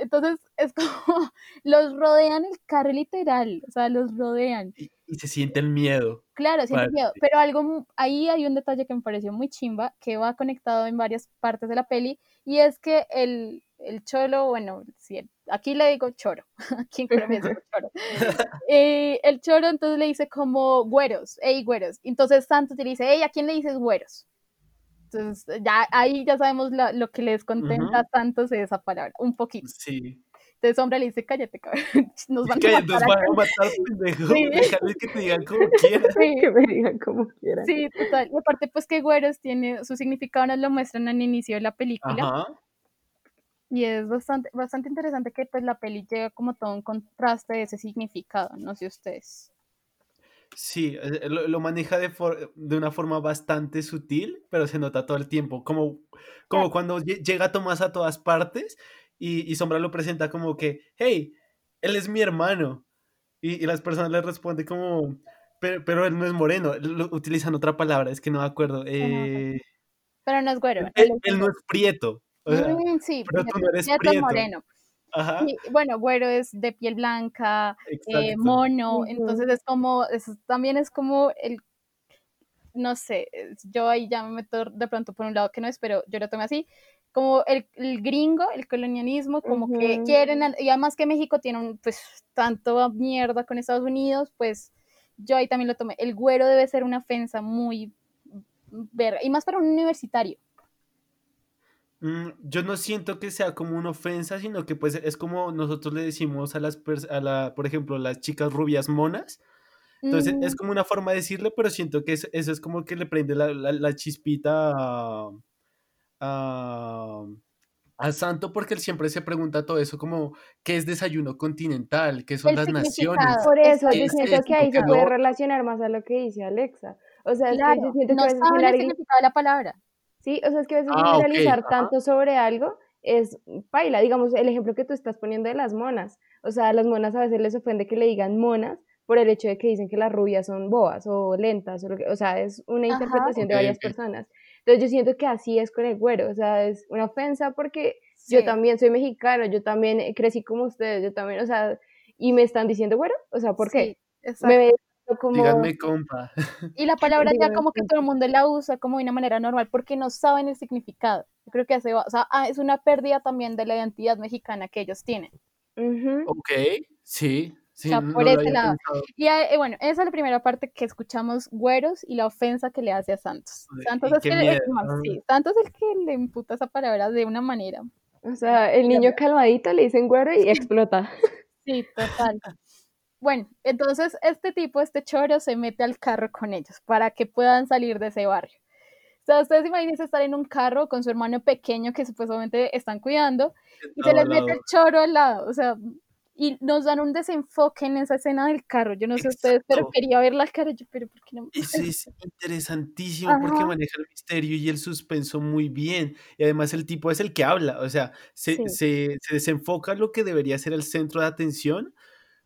Entonces es como, los rodean el carro literal, o sea, los rodean. Y, se siente el miedo. Claro, siente el miedo, pero algo, ahí hay un detalle que me pareció muy chimba, que va conectado en varias partes de la peli, y es que el, el cholo, bueno, sí, aquí le digo choro, aquí en Colombia es choro. Eh, el choro entonces le dice como güeros, hey güeros. Entonces Santos le dice, hey, ¿a quién le dices güeros? Entonces ya ahí ya sabemos lo que les contenta a Santos de esa palabra, un poquito. Sí. Entonces hombre le dice, cállate, cabrón. Nos van, a, matar van a matar, pendejo. Sí. Déjales que te digan como quieran. Sí. Que me digan como quieran. Sí, total. Y aparte, pues que güeros tiene su significado, nos lo muestran al inicio de la película. Ajá y es bastante, bastante interesante que pues la peli llega como todo un contraste de ese significado, no sé ustedes. Sí, eh, lo, maneja de, de, una forma bastante sutil, pero se nota todo el tiempo, como, como cuando llega Tomás a todas partes y, y, Sombra lo presenta como que, hey, él es mi hermano. Y, y las personas le responden como, pero, pero, él no es moreno, utilizan otra palabra, es que no me acuerdo. Eh, Pero no es güero. Él, él no es prieto. O sea, Mm, sí, pero tú no eres prieto es prieto. moreno. ajá. Y, bueno, güero es de piel blanca, eh, mono, Ujú. entonces es como, es- también es como el, no sé, yo ahí ya me meto de pronto por un lado que no es, pero yo lo tomé así, como el, el gringo, el colonialismo, como que quieren, y además que México tiene un, pues, tanto mierda con Estados Unidos, pues yo ahí también lo tomé. El güero debe ser una ofensa muy verga, y más para un universitario. Mm, yo no siento que sea como una ofensa, sino que pues es como nosotros le decimos a las, pers- a la, por ejemplo, las chicas rubias monas. Entonces es Mm, como una forma de decirle, pero siento que es- eso es como que le prende la, la- la chispita a, a, a Santo porque él siempre se pregunta todo eso como qué es desayuno continental, qué son El las naciones. Por eso, ¿Qué yo siento que ahí ¿Qué se puede no? relacionar más a lo que dice Alexa. O sea, es que claro, yo siento que no a veces saben el generali- significado de la palabra. Sí, o sea, es que a veces Ah, generalizar ajá. tanto sobre algo es paila. Digamos, el ejemplo que tú estás poniendo de las monas. O sea, a las monas a veces les ofende que le digan monas por el hecho de que dicen que las rubias son boas o lentas. O, lo que- o sea, es una Ajá. interpretación de varias personas. Entonces yo siento que así es con el güero. O sea, es una ofensa porque Sí. yo también soy mexicano, yo también eh, crecí como ustedes, yo también, o sea, y me están diciendo güero. O sea, ¿por qué? Sí, exacto. Me ve como... Díganme, compa. Y la palabra ya como que todo el mundo la usa como de una manera normal porque no saben el significado. Yo creo que hace, o sea, ah, es una pérdida también de la identidad mexicana que ellos tienen. Ujú. Ok, sí, sí, sea, no por lo ese lado. pensado. Y eh, bueno, esa es la primera parte que escuchamos güeros y la ofensa que le hace a Santos. Santos es, que, miedo. es más, sí, Santos es el que le imputa esa palabra de una manera. O sea, el niño calmadito le dicen güero y explota. Sí, total. Bueno, entonces este tipo, este choro, se mete al carro con ellos para que puedan salir de ese barrio. O sea, ustedes imagínense estar en un carro con su hermano pequeño que supuestamente están cuidando y se les mete el choro al lado, o sea, y nos dan un desenfoque en esa escena del carro. Yo no sé ustedes, pero Exacto. quería ver la cara, yo, pero ¿por qué no? Eso es interesantísimo porque Ajá. maneja el misterio y el suspenso muy bien. Y además el tipo es el que habla, o sea, se, Sí. se, se desenfoca lo que debería ser el centro de atención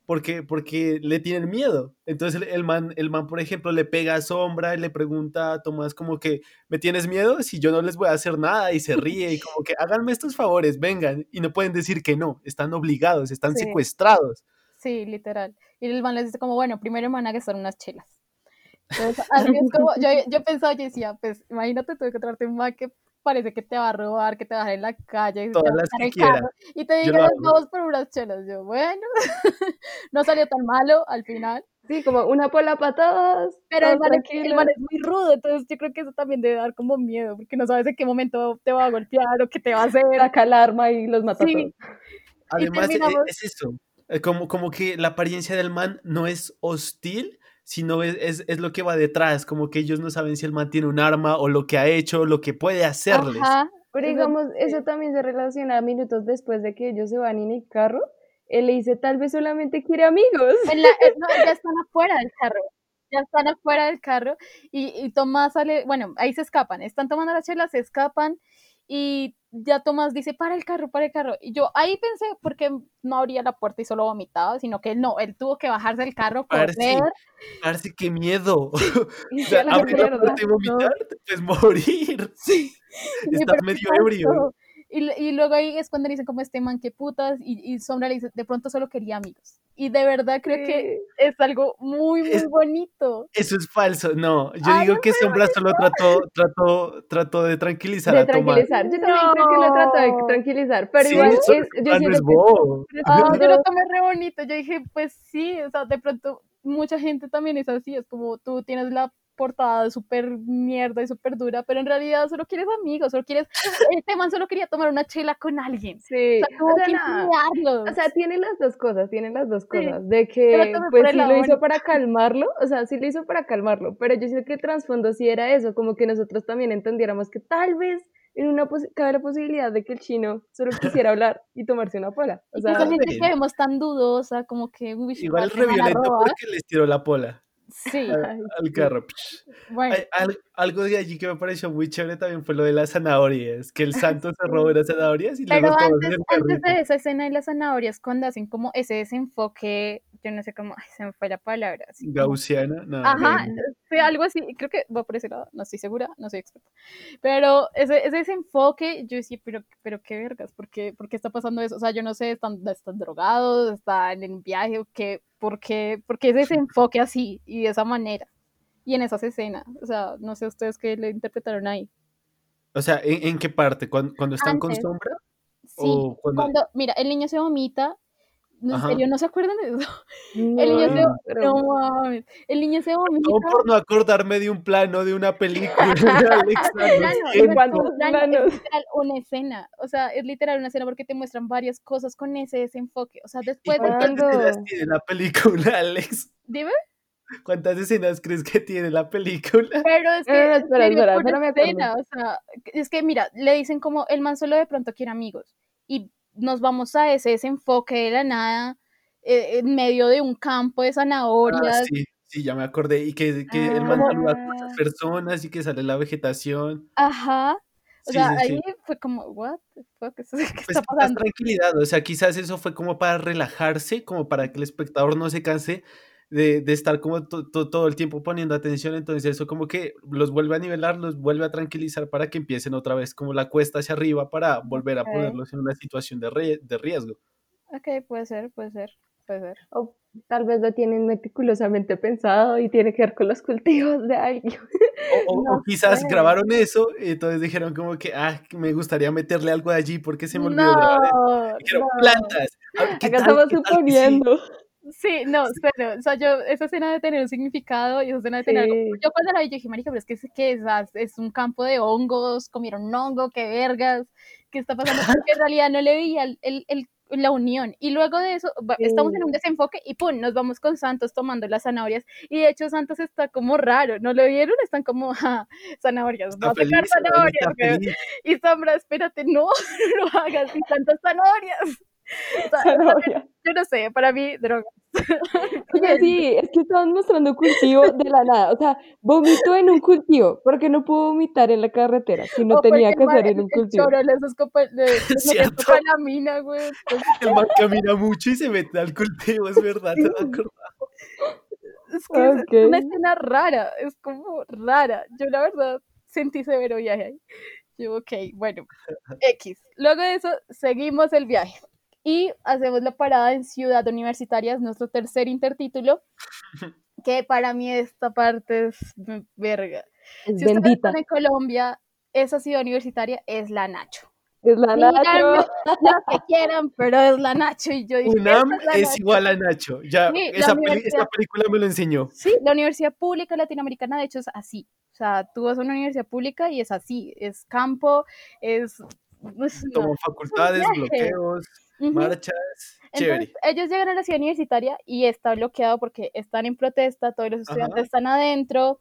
porque, porque le tienen miedo. Entonces el, el man, el man, por ejemplo, le pega a Sombra y le pregunta a Tomás como que, ¿me tienes miedo? Si yo no les voy a hacer nada y se ríe y como que, háganme estos favores, vengan. Y no pueden decir que no, están obligados, están Sí. secuestrados. Sí, literal. Y el man les dice como, bueno, primero me van a gastar unas chelas. Entonces, así es como, yo, yo pensaba, yo decía, pues imagínate tú encontrarte un man que parece que te va a robar, que te va a dejar en la calle, que te Todas va a las que el quiera. carro, y te Yo diga, lo "Nos hago. vamos por unas chelas. Yo, bueno, no salió tan malo al final, Sí, como una pola para todos. pero el man, es, el man es muy rudo, entonces yo creo que eso también debe dar como miedo, porque no sabes en qué momento te va a golpear o qué te va a hacer. Saca el arma y los mata Sí. todos. Además, e- terminamos- es eso. eh, Como, como que la apariencia del man no es hostil, sino es, es, es lo que va detrás. Como que ellos no saben si el man tiene un arma o lo que ha hecho, lo que puede hacerles. Ajá, Pero digamos, eso también se relaciona a minutos después de que ellos se van en el carro. Él le dice, tal vez solamente quiere amigos. En la- eh, no, ya están afuera del carro. Ya están afuera del carro. Y, y Tomás sale, bueno, ahí se escapan. Están tomando las chelas, se escapan. Y ya Tomás dice, para el carro, para el carro. Y yo ahí pensé, porque no abría la puerta y solo vomitaba, sino que no, él tuvo que bajarse del carro, correr. Parce, qué miedo. Y O sea, abrir la puerta y vomitar, te puedes morir. Sí, Estás medio ebrio. Y, y luego ahí es cuando le dicen como este man, qué putas, y, y Sombra le dice, de pronto solo quería amigos. Y de verdad creo que Sí. es algo muy, muy Es- bonito. Eso es falso. No, yo Ay, digo que Sombra solo trató, trató, trató de tranquilizar de a Tomás. tranquilizar. Yo también creo que lo trató de No. tranquilizar, pero Sí, igual es, yo no es que bobo. Ah, yo lo tomé re bonito. Yo dije, pues sí, o sea, de pronto mucha gente también es así, es como tú tienes la portada súper mierda y súper dura, pero en realidad solo quieres amigos, solo quieres, este man solo quería tomar una chela con alguien. Sí, O sea, tuvo o sea, que. O sea, tiene las dos cosas, tiene las dos Sí, cosas, de que pues el sí lo hizo para calmarlo, o sea, sí lo hizo para calmarlo, pero yo siento que el trasfondo sí era eso, como que nosotros también entendiéramos que tal vez en una cabe la posibilidad de que el chino solo quisiera hablar y tomarse una pola, o Y que esa sea, gente sí. que vemos tan dudosa, como que, uy, Igual es ¿me van a re violento robar? porque les tiró la pola Sí, al, ay, al sí. carro. bueno, Hay- al- algo de allí que me pareció muy chévere también fue lo de las zanahorias, que el santo se robó las zanahorias y Pero antes, antes de esa escena de las zanahorias, cuando hacen como ese desenfoque, yo no sé cómo, ay, se me fue la palabra. así Gaussiana, no, Ajá, no, sí, algo así, creo que va por ese lado, no estoy segura, no soy experta. Pero ese, ese desenfoque, yo decía, pero, pero qué vergas, ¿por qué, por qué está pasando eso? O sea, yo no sé, están, están drogados, están en viaje, o qué, ¿por qué, por qué ese desenfoque así y de esa manera? Y en esas escenas, o sea, no sé ustedes qué le interpretaron ahí. O sea, ¿en, en qué parte? ¿Cuando, cuando están con Antes. sombra? Sí, O cuando- cuando, mira, el niño se vomita, ¿en Ajá. serio no se acuerdan de eso? No, El niño se, pero- no mames, el niño se vomita. No por no acordarme de un plano de una película. Alexa, lo plano, es literal una escena, o sea, es literal una escena porque te muestran varias cosas con ese desenfoque, o sea, ¿Y después de escenas tiene la película, Alex? dime, ¿Cuántas escenas crees que tiene la película? pero es que No, no, espera, espera, escena, o sea, es que mira, le dicen como el man solo de pronto quiere amigos y nos vamos a ese desenfoque de la nada eh, en medio de un campo de Ah, zanahorias, sí, sí, ya me acordé. Y que, que el man Ah. saluda a muchas personas y que sale la vegetación. ajá, o Sí, sea, sí, sí. ahí fue como, what the fuck, ¿qué Pues está pasando? tranquilidad, o sea, quizás eso fue como para relajarse, como para que el espectador no se canse de, de estar como to- to- todo el tiempo poniendo atención, entonces eso como que los vuelve a nivelar, los vuelve a tranquilizar para que empiecen otra vez como la cuesta hacia arriba para volver a Ok. ponerlos en una situación de, rie- de riesgo. Ok, puede ser, puede ser, puede ser. O tal vez lo tienen meticulosamente pensado y tiene que ver con los cultivos de alguien. O, o- o No quizás sé. grabaron eso, y entonces dijeron como que, ah, me gustaría meterle algo de allí porque se me olvidó grabar. No, Dijeron, no. plantas. ¿qué Acá tal- estamos qué tal sí? no, cero. O sea, yo, esa escena de tener un significado y esa escena de tener algo. Sí. Yo cuando la vi, yo dije, marica, pero es que es, que es, ah, es un campo de hongos, comieron un hongo, qué vergas, qué está pasando. Porque en realidad no le veía el, el- el- la unión. Y luego de eso, va- estamos en un desenfoque y pum, nos vamos con Santos tomando las zanahorias. Y de hecho, Santos está como raro, ¿no lo vieron? Están como, ja, zanahorias, Está voy a sacar zanahorias. está. Y Sombra, espérate, no, no lo hagas, y tantas zanahorias. O sea, Zanahoria. yo no sé, para mí, droga. Oye, sí, es que estaban mostrando cultivo de la nada. O sea, vomitó en un cultivo, porque no pudo vomitar en la carretera, si no tenía que el man- ser en un cultivo. choro Cierto. copalamina, güey. El man camina mucho y se mete al cultivo, es verdad. te. Es que es- es una escena rara, es como rara. Yo la verdad sentí severo viaje ahí. Yo, ok, bueno, X. Luego de eso, seguimos el viaje. Y hacemos la parada en Ciudad Universitaria, es nuestro tercer intertítulo, que para mí esta parte es verga. Es Si bendita. están en Colombia, esa ciudad universitaria es la Nacho. Es la Díganme Nacho. lo que quieran, pero es la Nacho. Y yo dije, UNAM "Esta la es Nacho". igual a Nacho. Ya, Sí, esa, peli- universidad. esa película me lo enseñó. Sí, la universidad pública latinoamericana, de hecho, es así. O sea, tú vas a una universidad pública y es así. Es campo, es... es facultades, viaje. Marchas. Chévere. Entonces, ellos llegan a la ciudad universitaria y está bloqueado porque están en protesta, todos los estudiantes Ajá. están adentro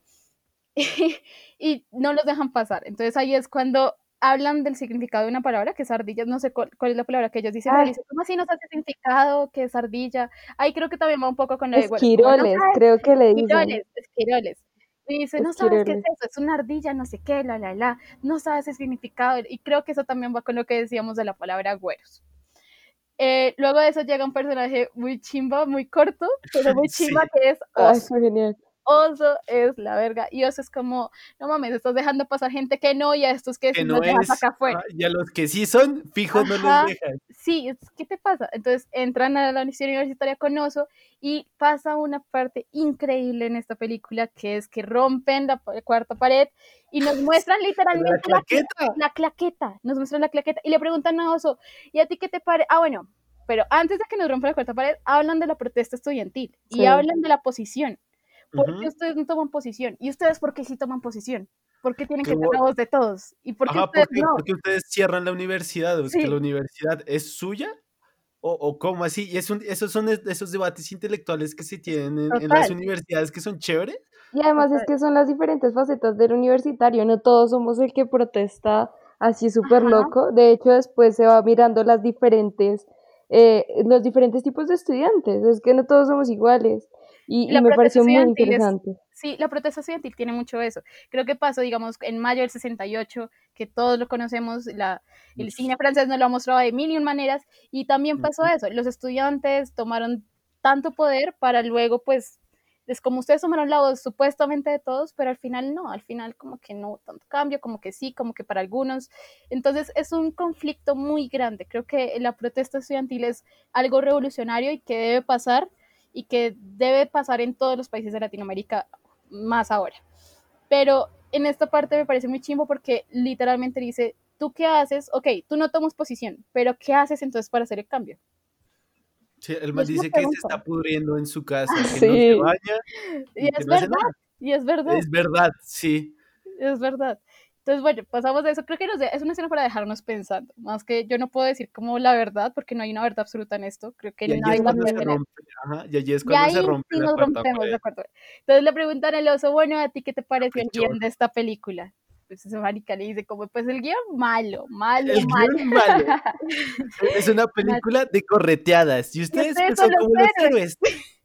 y, no los dejan pasar. Entonces ahí es cuando hablan del significado de una palabra, que es ardilla, no sé cuál, cuál es la palabra que ellos dicen, pero Ay. ¿cómo así no sabe significado? que es ardilla? Ahí creo que también va un poco con lo de... bueno, como, no Esquiroles, sabes creo que le dicen. Esquiroles, esquiroles. Y dice, no sabes qué es Esquiroles. eso, es una ardilla, no sé qué, la, la, la, no sabes el significado. Y creo que eso también va con lo que decíamos de la palabra güeros. Eh, luego de eso llega un personaje muy chimba, muy corto, pero muy Sí. chimba, que es Ay, Oso. fue genial. Oso es la verga. Y Oso es como, no mames, estás dejando pasar gente que no, y a estos que, Que sí no los dejas es. acá afuera. ah, y a los que sí son, fijos no los dejan. Sí, ¿qué te pasa? Entonces entran a la universidad universitaria con Oso y pasa una parte increíble en esta película que es que rompen la cuarta pared y nos muestran La literalmente la, claqueta. la claqueta, nos muestran la claqueta y le preguntan a Oso, ¿y a ti qué te parece? Ah, bueno, pero antes de que nos rompan la cuarta pared, hablan de la protesta estudiantil y Sí. hablan de la posición. ¿Por qué ustedes no toman posición? ¿Y ustedes por qué sí toman posición? ¿Por qué tienen que bu- la voz de todos? ¿Y por qué Ajá, ustedes porque, no? porque ustedes cierran la universidad, o es que Sí. la universidad es suya. ¿O, o cómo así? Y es un- esos son es- esos debates intelectuales que se tienen en, en las Total. universidades que son chéveres. Y además es que son las diferentes facetas del universitario, no todos somos el que protesta así súper loco. De hecho, después se va mirando las diferentes, eh, los diferentes tipos de estudiantes. Es que no todos somos iguales. Y, La y me pareció protesta muy es- interesante. Sí, la protesta estudiantil tiene mucho eso. Creo que pasó, digamos, en mayo del 68, que todos lo conocemos, la, el cine francés nos lo ha mostrado de mil y un maneras, y también pasó eso. Los estudiantes tomaron tanto poder para luego, pues, es como ustedes tomaron la voz supuestamente de todos, pero al final no, al final como que no tanto cambio, como que sí, como que para algunos. Entonces es un conflicto muy grande. Creo que la protesta estudiantil es algo revolucionario y que debe pasar y que debe pasar en todos los países de Latinoamérica más ahora. Pero en esta parte me parece muy chimbo porque literalmente dice, ¿tú qué haces? Ok, tú no tomas posición, pero ¿qué haces entonces para hacer el cambio? Sí, el man dice que se está pudriendo en su casa, que no Sí. se baña Y y que es no verdad, y es verdad. Es verdad, sí. Es verdad. Entonces, bueno, pasamos de eso. Creo que nos de- es una escena para dejarnos pensando. Más que yo no puedo decir como la verdad, porque no hay una verdad absoluta en esto. Creo que Y nadie la puede tener. ajá, y allí es Y cuando ahí se rompe sí nos rompemos. ¿de acuerdo? Entonces le preguntan al oso, bueno, ¿a ti qué te pareció el guion de esta película? Pues ese marica le dice como, pues el guion malo, malo, El malo. guion malo. Es una película de correteadas. Y ustedes ustedes pues, son como los héroes.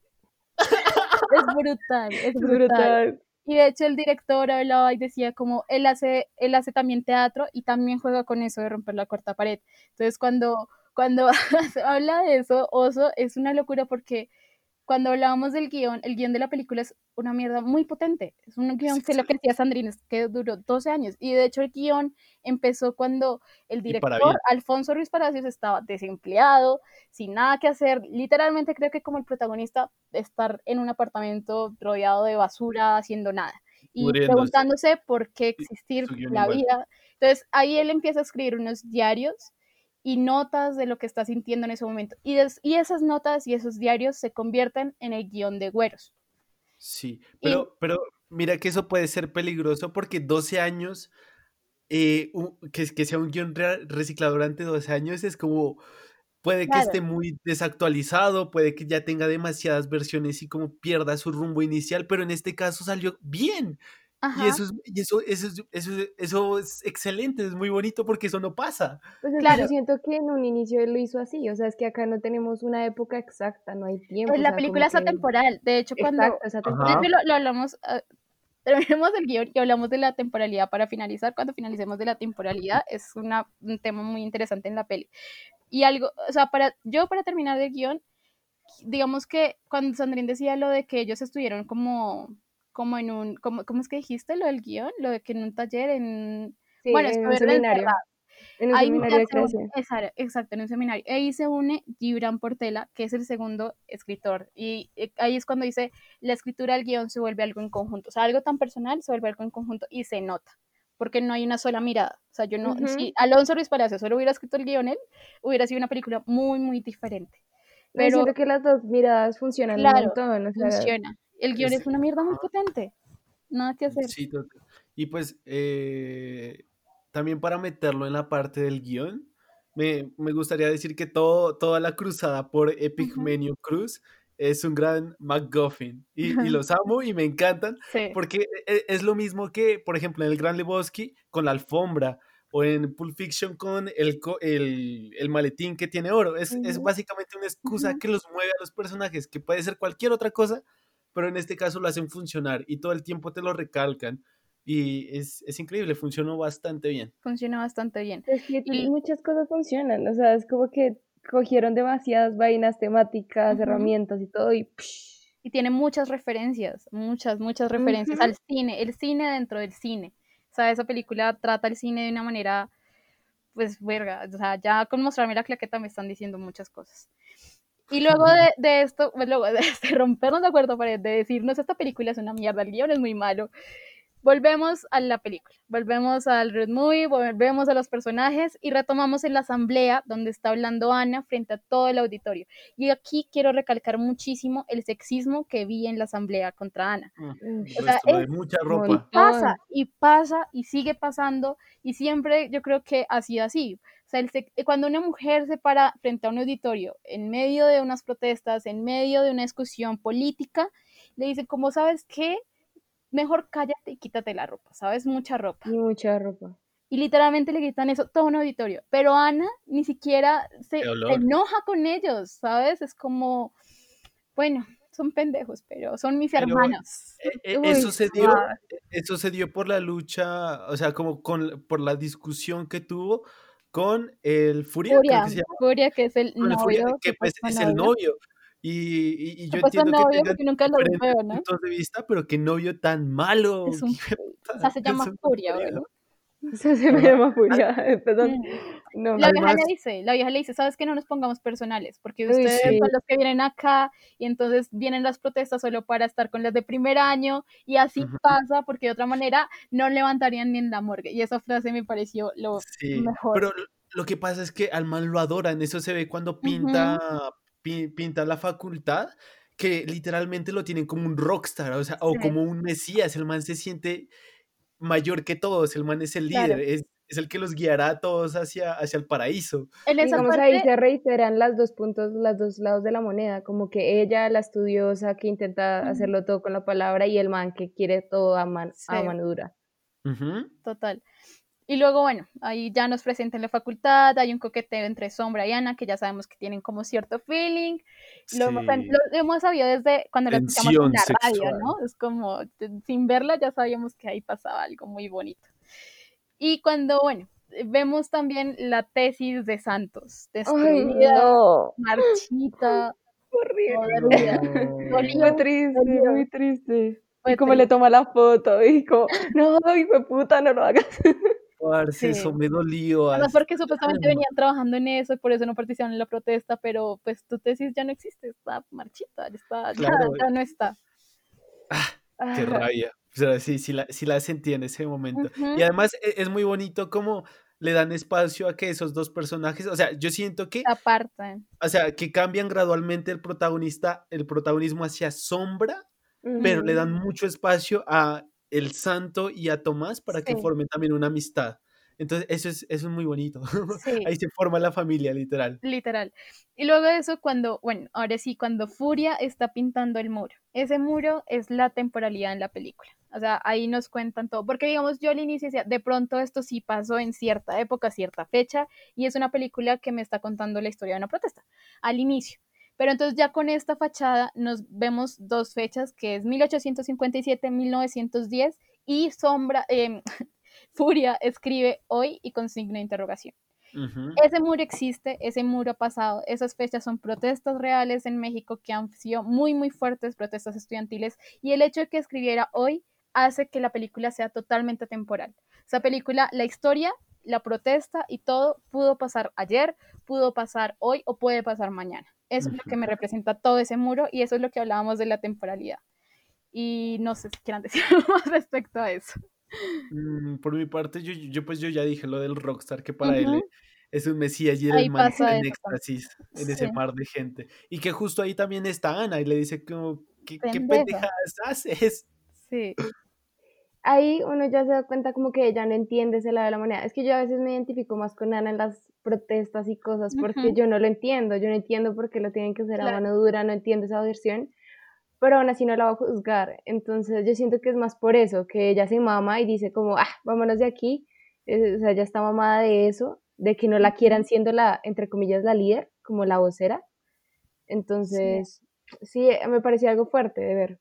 Es brutal, es Es brutal. Y de hecho el director hablaba y decía como él hace, él hace también teatro y también juega con eso de romper la cuarta pared. Entonces cuando, cuando habla de eso, Oso, es una locura porque cuando hablábamos del guion, el guion de la película es una mierda muy potente. Es un guion Es que lo que decía Sandrine que duró 12 años. Y de hecho el guion empezó cuando el director. Alfonso Ruiz Palacios, estaba desempleado, sin nada que hacer. Literalmente creo que como el protagonista, estar en un apartamento rodeado de basura, haciendo nada. Y preguntándose por qué existir la vida. Entonces ahí él empieza a escribir unos diarios y notas de lo que está sintiendo en ese momento. Y, des- y esas notas y esos diarios se convierten en el guion de Güeros. Sí, pero, pero mira que eso puede ser peligroso porque 12 años, eh, u- que, que sea un guion re- reciclado durante 12 años es como, puede que esté muy desactualizado, puede que ya tenga demasiadas versiones y como pierda su rumbo inicial, pero en este caso salió bien. Ajá. Y eso es, y eso, eso, es, eso, es- eso es excelente, es muy bonito porque eso no pasa. Pues Claro. siento que en un inicio él lo hizo así, o sea, es que acá no tenemos una época exacta, no hay tiempo. Pues o la sea, película es como que- atemporal. De hecho, cuando Exacto, atemporal. Lo, lo hablamos, ah, terminemos el guion y hablamos de la temporalidad para finalizar. Cuando finalicemos de la temporalidad, es una, un tema muy interesante en la peli. Y algo, o sea, para, yo para terminar el guion, digamos que cuando Sandrine decía lo de que ellos estuvieron como, como en un, como, ¿cómo es que dijiste lo del guion? Lo de que en un taller, en, Sí, bueno, en un seminario. En un Ahí seminario de creación. exacto, exacto, en un seminario. Ahí se une Gibran Portela, que es el segundo escritor. Y eh, ahí es cuando dice, la escritura del guion se vuelve algo en conjunto. O sea, algo tan personal se vuelve algo en conjunto y se nota. Porque no hay una sola mirada. O sea, yo no, si Alonso Ruiz Palacio solo hubiera escrito el guion él, hubiera sido una película muy, muy diferente. No, Pero siento que las dos miradas funcionan Claro, un montón, o sea, funciona. El guion es- es una mierda muy potente. Nada que hacer. Sí. Y pues eh, también para meterlo en la parte del guion, me, me gustaría decir que todo, toda la cruzada por Epigmenio Cruz es un gran MacGuffin. Y, y los amo y me encantan Sí. porque e- es lo mismo que, por ejemplo, en El Gran Lebowski con la alfombra o en Pulp Fiction con el, el, el maletín que tiene oro. Es, es básicamente una excusa que los mueve a los personajes, que puede ser cualquier otra cosa, pero en este caso lo hacen funcionar y todo el tiempo te lo recalcan. Y es, es increíble, funcionó bastante bien. Funciona bastante bien. es que Y- muchas cosas funcionan, o sea, es como que cogieron demasiadas vainas temáticas, Ujú. herramientas y todo y psh, y tiene muchas referencias, muchas, muchas referencias Ujú. al cine, el cine dentro del cine. O sea, esa película trata el cine de una manera, pues, verga. O sea, ya con mostrarme la claqueta me están diciendo muchas cosas. Y luego de, de esto, pues, luego de rompernos de acuerdo pared, de decirnos esta película es una mierda, el guion es muy malo, volvemos a la película, volvemos al road movie, volvemos a los personajes y retomamos en la asamblea donde está hablando Ana frente a todo el auditorio. Y aquí quiero recalcar muchísimo el sexismo que vi en la asamblea contra Ana. uy, El O sea, es mucha ropa. montón. Pasa y pasa y sigue pasando y siempre yo creo que ha sido así. O sea, el sex- cuando una mujer se para frente a un auditorio en medio de unas protestas, en medio de una discusión política, le dicen, como sabes qué, mejor cállate y quítate la ropa, ¿sabes? Mucha ropa. y mucha ropa. Y literalmente le gritan eso todo un auditorio. Pero Ana ni siquiera se, enoja con ellos, ¿sabes? Es como, bueno, son pendejos, pero son mis hermanos. E, e, eso, se dio, eso se dio por la lucha, o sea, como con, por la discusión que tuvo con el Furia, Furia, que, Furia, que es el novio. que pues, es el novio. Y, y, yo entiendo novio que nunca lo veo, ¿no? puntos de vista, pero qué novio tan malo. Es un, o sea, se llama Furia, ¿no? Se, me llama Furia. Perdón. No, la vieja le dice, la vieja le dice, ¿sabes que no nos pongamos personales? Porque ustedes son los que vienen acá y entonces vienen las protestas solo para estar con las de primer año y así pasa porque de otra manera no levantarían ni en la morgue. Y esa frase me pareció lo mejor. Pero lo que pasa es que al man lo adoran, eso se ve cuando pinta, pinta la facultad que literalmente lo tienen como un rockstar, o sea, o como un mesías, el man se siente mayor que todos, el man es el líder, es, es, el que los guiará a todos hacia, hacia el paraíso. En esa ahí se reiteran las dos puntos, los dos lados de la moneda, como que ella, la estudiosa que intenta hacerlo todo con la palabra y el man que quiere todo a, man, a mano dura. Total. Y luego, bueno, ahí ya nos presentan la facultad, hay un coqueteo entre Sombra y Ana, que ya sabemos que tienen como cierto feeling. Lo, hemos, sabido desde cuando lo escuchamos en la radio, ¿no? Es como, sin verla ya sabíamos que ahí pasaba algo muy bonito. Y cuando, bueno, vemos también la tesis de Santos, destruida, marchita, horrible. Muy triste, muy triste. Y como le toma la foto y como, no, hijo puta, no lo hagas. eso me dolió. No, porque supuestamente venían trabajando en eso y por eso no participaron en la protesta, pero pues tu tesis ya no existe, está marchita, está, ya, no está. Ah, qué rabia. O sea, sí, sí la, sí la sentí en ese momento. Y además e, es, muy bonito como le dan espacio a que esos dos personajes, o sea, yo siento que apartan. O sea, que cambian gradualmente el protagonista, el protagonismo hacia sombra, pero le dan mucho espacio a el santo y a Tomás para que formen también una amistad. Entonces, eso es, eso es muy bonito. Ahí se forma la familia, literal. Literal. Y luego de eso, cuando, bueno, ahora sí, cuando Furia está pintando el muro. Ese muro es la temporalidad en la película. O sea, ahí nos cuentan todo. Porque, digamos, yo al inicio decía, de pronto esto sí pasó en cierta época, cierta fecha, y es una película que me está contando la historia de una protesta. Al inicio. Pero entonces ya con esta fachada nos vemos dos fechas, que es 1857-1910 y Sombra, em, Furia escribe hoy y con signo de interrogación. Ese muro existe, ese muro ha pasado, esas fechas son protestas reales en México que han sido muy, muy fuertes, protestas estudiantiles, y el hecho de que escribiera hoy hace que la película sea totalmente temporal. Esa película, la historia, la protesta y todo pudo pasar ayer, pudo pasar hoy o puede pasar mañana. Eso es lo que me representa todo ese muro y eso es lo que hablábamos de la temporalidad. Y no sé si quieran decir algo más respecto a eso. Mm, por mi parte, yo, yo, pues yo ya dije lo del rockstar, que para él es un mesías y era el man en éxtasis en ese mar de gente. Y que justo ahí también está Ana y le dice como, ¿qué, ¿qué pendejadas haces? Sí ahí uno ya se da cuenta como que ella no entiende ese lado de la moneda. Es que yo a veces me identifico más con Ana en las protestas y cosas porque yo no lo entiendo, yo no entiendo por qué lo tienen que hacer a mano dura, no entiendo esa versión, pero aún así no la va a juzgar. Entonces yo siento que es más por eso, que ella se mama y dice como, ah, vámonos de aquí, o sea, ya está mamada de eso, de que no la quieran siendo la, entre comillas, la líder, como la vocera. Entonces, sí, me parecía algo fuerte de ver.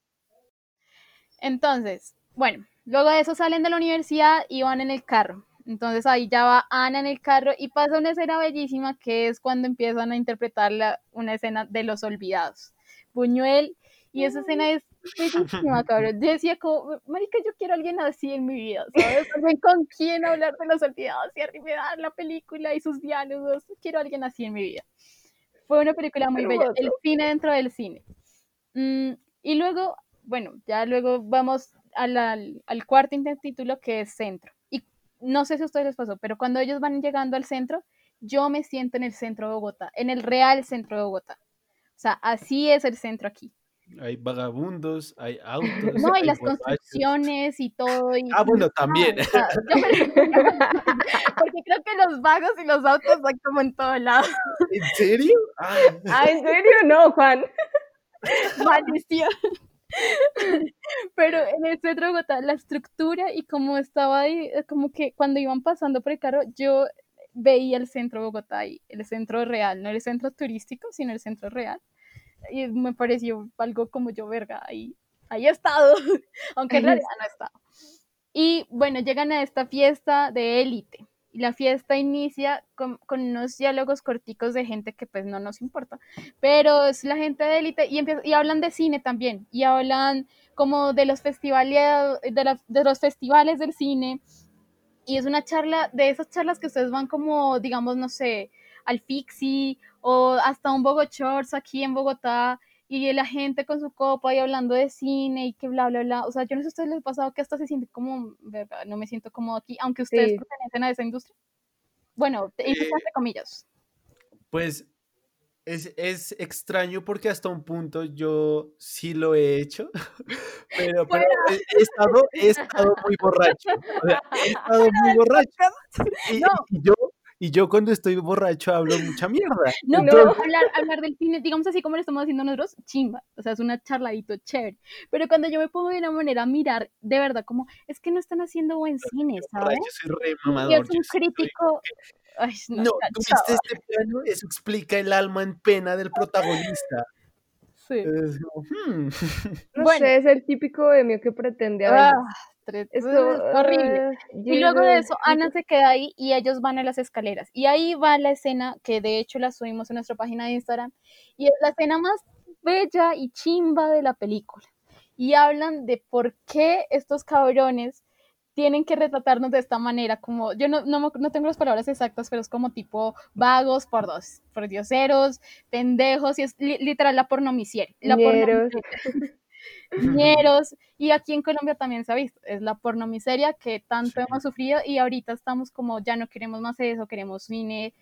Entonces, bueno, Luego de eso salen de la universidad y van en el carro. Entonces ahí ya va Ana en el carro y pasa una escena bellísima que es cuando empiezan a interpretar una escena de los olvidados. Buñuel, y esa escena es bellísima, cabrón. Yo decía como, marica, yo quiero a alguien así en mi vida, ¿sabes? con quién hablar de los olvidados y arriba la película y sus diálogos. Quiero a alguien así en mi vida. Fue una película muy bella. El cine dentro del cine. Mm, y luego, bueno, ya luego vamos al, al, cuarto título que es centro. Y no sé si a ustedes les pasó, pero cuando ellos van llegando al centro, yo me siento en el centro de Bogotá, en el real centro de Bogotá. O sea, así es el centro aquí. Hay vagabundos, hay autos. No, y las construcciones y todo. Y... Ah, bueno, también. porque creo que los vagos y los autos van como en todo lado. ¿En serio? Ah, ¿en serio? No, Juan. Maldición. Pero en el centro de Bogotá, la estructura y como estaba ahí, eh, como que cuando iban pasando por el carro, yo veía el centro de Bogotá y el centro real, no el centro turístico, sino el centro real. y me pareció algo como yo, verga, ahí, ahí he estado, aunque en realidad no he estado. Y bueno, llegan a esta fiesta de élite. La fiesta inicia con, con, unos diálogos corticos de gente que pues no nos importa, pero es la gente de élite y, y hablan de cine también, y hablan como de los festivales, de, los festivales del cine, y es una charla, de esas charlas que ustedes van como, digamos, no sé, al Fixi o hasta un Bogochors aquí en Bogotá, y la gente con su copa y hablando de cine y que bla, bla, bla. O sea, yo no sé a ustedes les ha pasado que hasta se siente como, no me siento como aquí, aunque ustedes sí. pertenecen a esa industria. Bueno, eh, entre comillas. Pues es, es, extraño porque hasta un punto yo sí lo he hecho, pero, pero he, he, estado, he, estado, muy borracho. O sea, he estado muy borracho. Y, no. y yo y yo cuando estoy borracho hablo mucha mierda. No, pero hablar, hablar del cine, digamos así como lo estamos haciendo nosotros, chimba. O sea, es una charladito chévere. Pero cuando yo me pongo de una manera a mirar, de verdad, como, es que no están haciendo buen cine, ¿sabes? Yo soy re mamador. Y es un crítico... Ay, no, no ¿tuviste este plano? Eso explica el alma en pena del protagonista. Sí. Es como, hmm. No bueno. sé, es el típico de mío que pretende ah, es horrible. Y luego de eso, Ana se queda ahí y ellos van a las escaleras. Y ahí va la escena que de hecho la subimos en nuestra página de Instagram. Y es la escena más bella y chimba de la película. Y hablan de por qué estos cabrones tienen que retratarnos de esta manera, como yo no, no, no, tengo las palabras exactas, pero es como tipo vagos, por dos, por dioseros, pendejos, y es li literal la pornomisier. La pornomieros, y aquí en Colombia también se ha visto, es la pornomiseria que tanto sí. hemos sufrido y ahorita estamos como ya no queremos más eso, queremos cine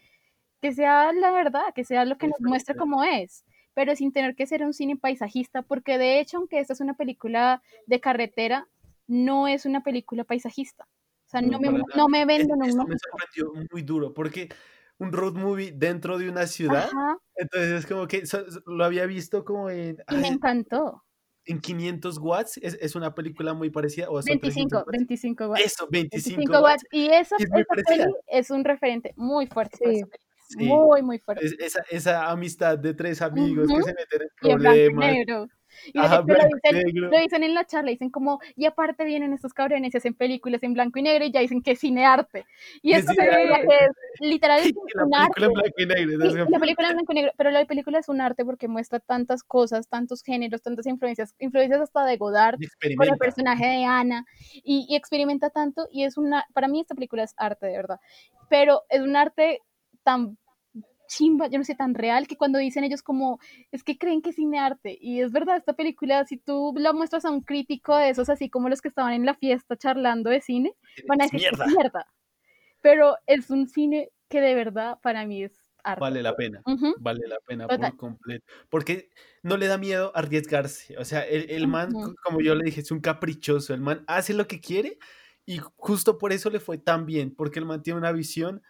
que sea la verdad, que sea lo que nos muestre como es, pero sin tener que ser un cine paisajista, porque de hecho, aunque esta es una película de carretera, no es una película paisajista. O sea, no, no me, no me vendo Esto me sorprendió muy duro, porque un road movie dentro de una ciudad, Ajá. entonces es como que so, lo había visto como en... Y me encantó. En 500 watts, es, es una película muy parecida. ¿o 25, 25 watts. Eso, 25, 25 watts. Y esa, es, esa peli es un referente muy fuerte. Sí. Sí. Muy, muy fuerte. Es, esa, esa amistad de tres amigos uh -huh. que se meten en problemas. Y y Ajá, lo, dicen, lo, dicen, en la charla, dicen como, y aparte vienen estos cabrones y hacen películas en blanco y negro y ya dicen que es cinearte. Y eso se ve que es literal es la un arte. En blanco y negro, sí, la película en blanco y negro, pero la película es un arte porque muestra tantas cosas, tantos géneros, tantas influencias, influencias hasta de Godard, con el personaje de Ana, y, y experimenta tanto, y es una, para mí esta película es arte, de verdad, pero es un arte tan chimba, yo no sé, tan real que cuando dicen ellos como, es que creen que es cinearte. Y es verdad, esta película, si tú la muestras a un crítico de esos, así como los que estaban en la fiesta charlando de cine, van a decir mierda. es mierda. Pero es un cine que de verdad para mí es arte. Vale la pena, Uh -huh. vale la pena Total. por completo. Porque no le da miedo arriesgarse. O sea, el, el man, Ujú. como yo le dije, es un caprichoso. El man hace lo que quiere y justo por eso le fue tan bien, porque el man tiene una visión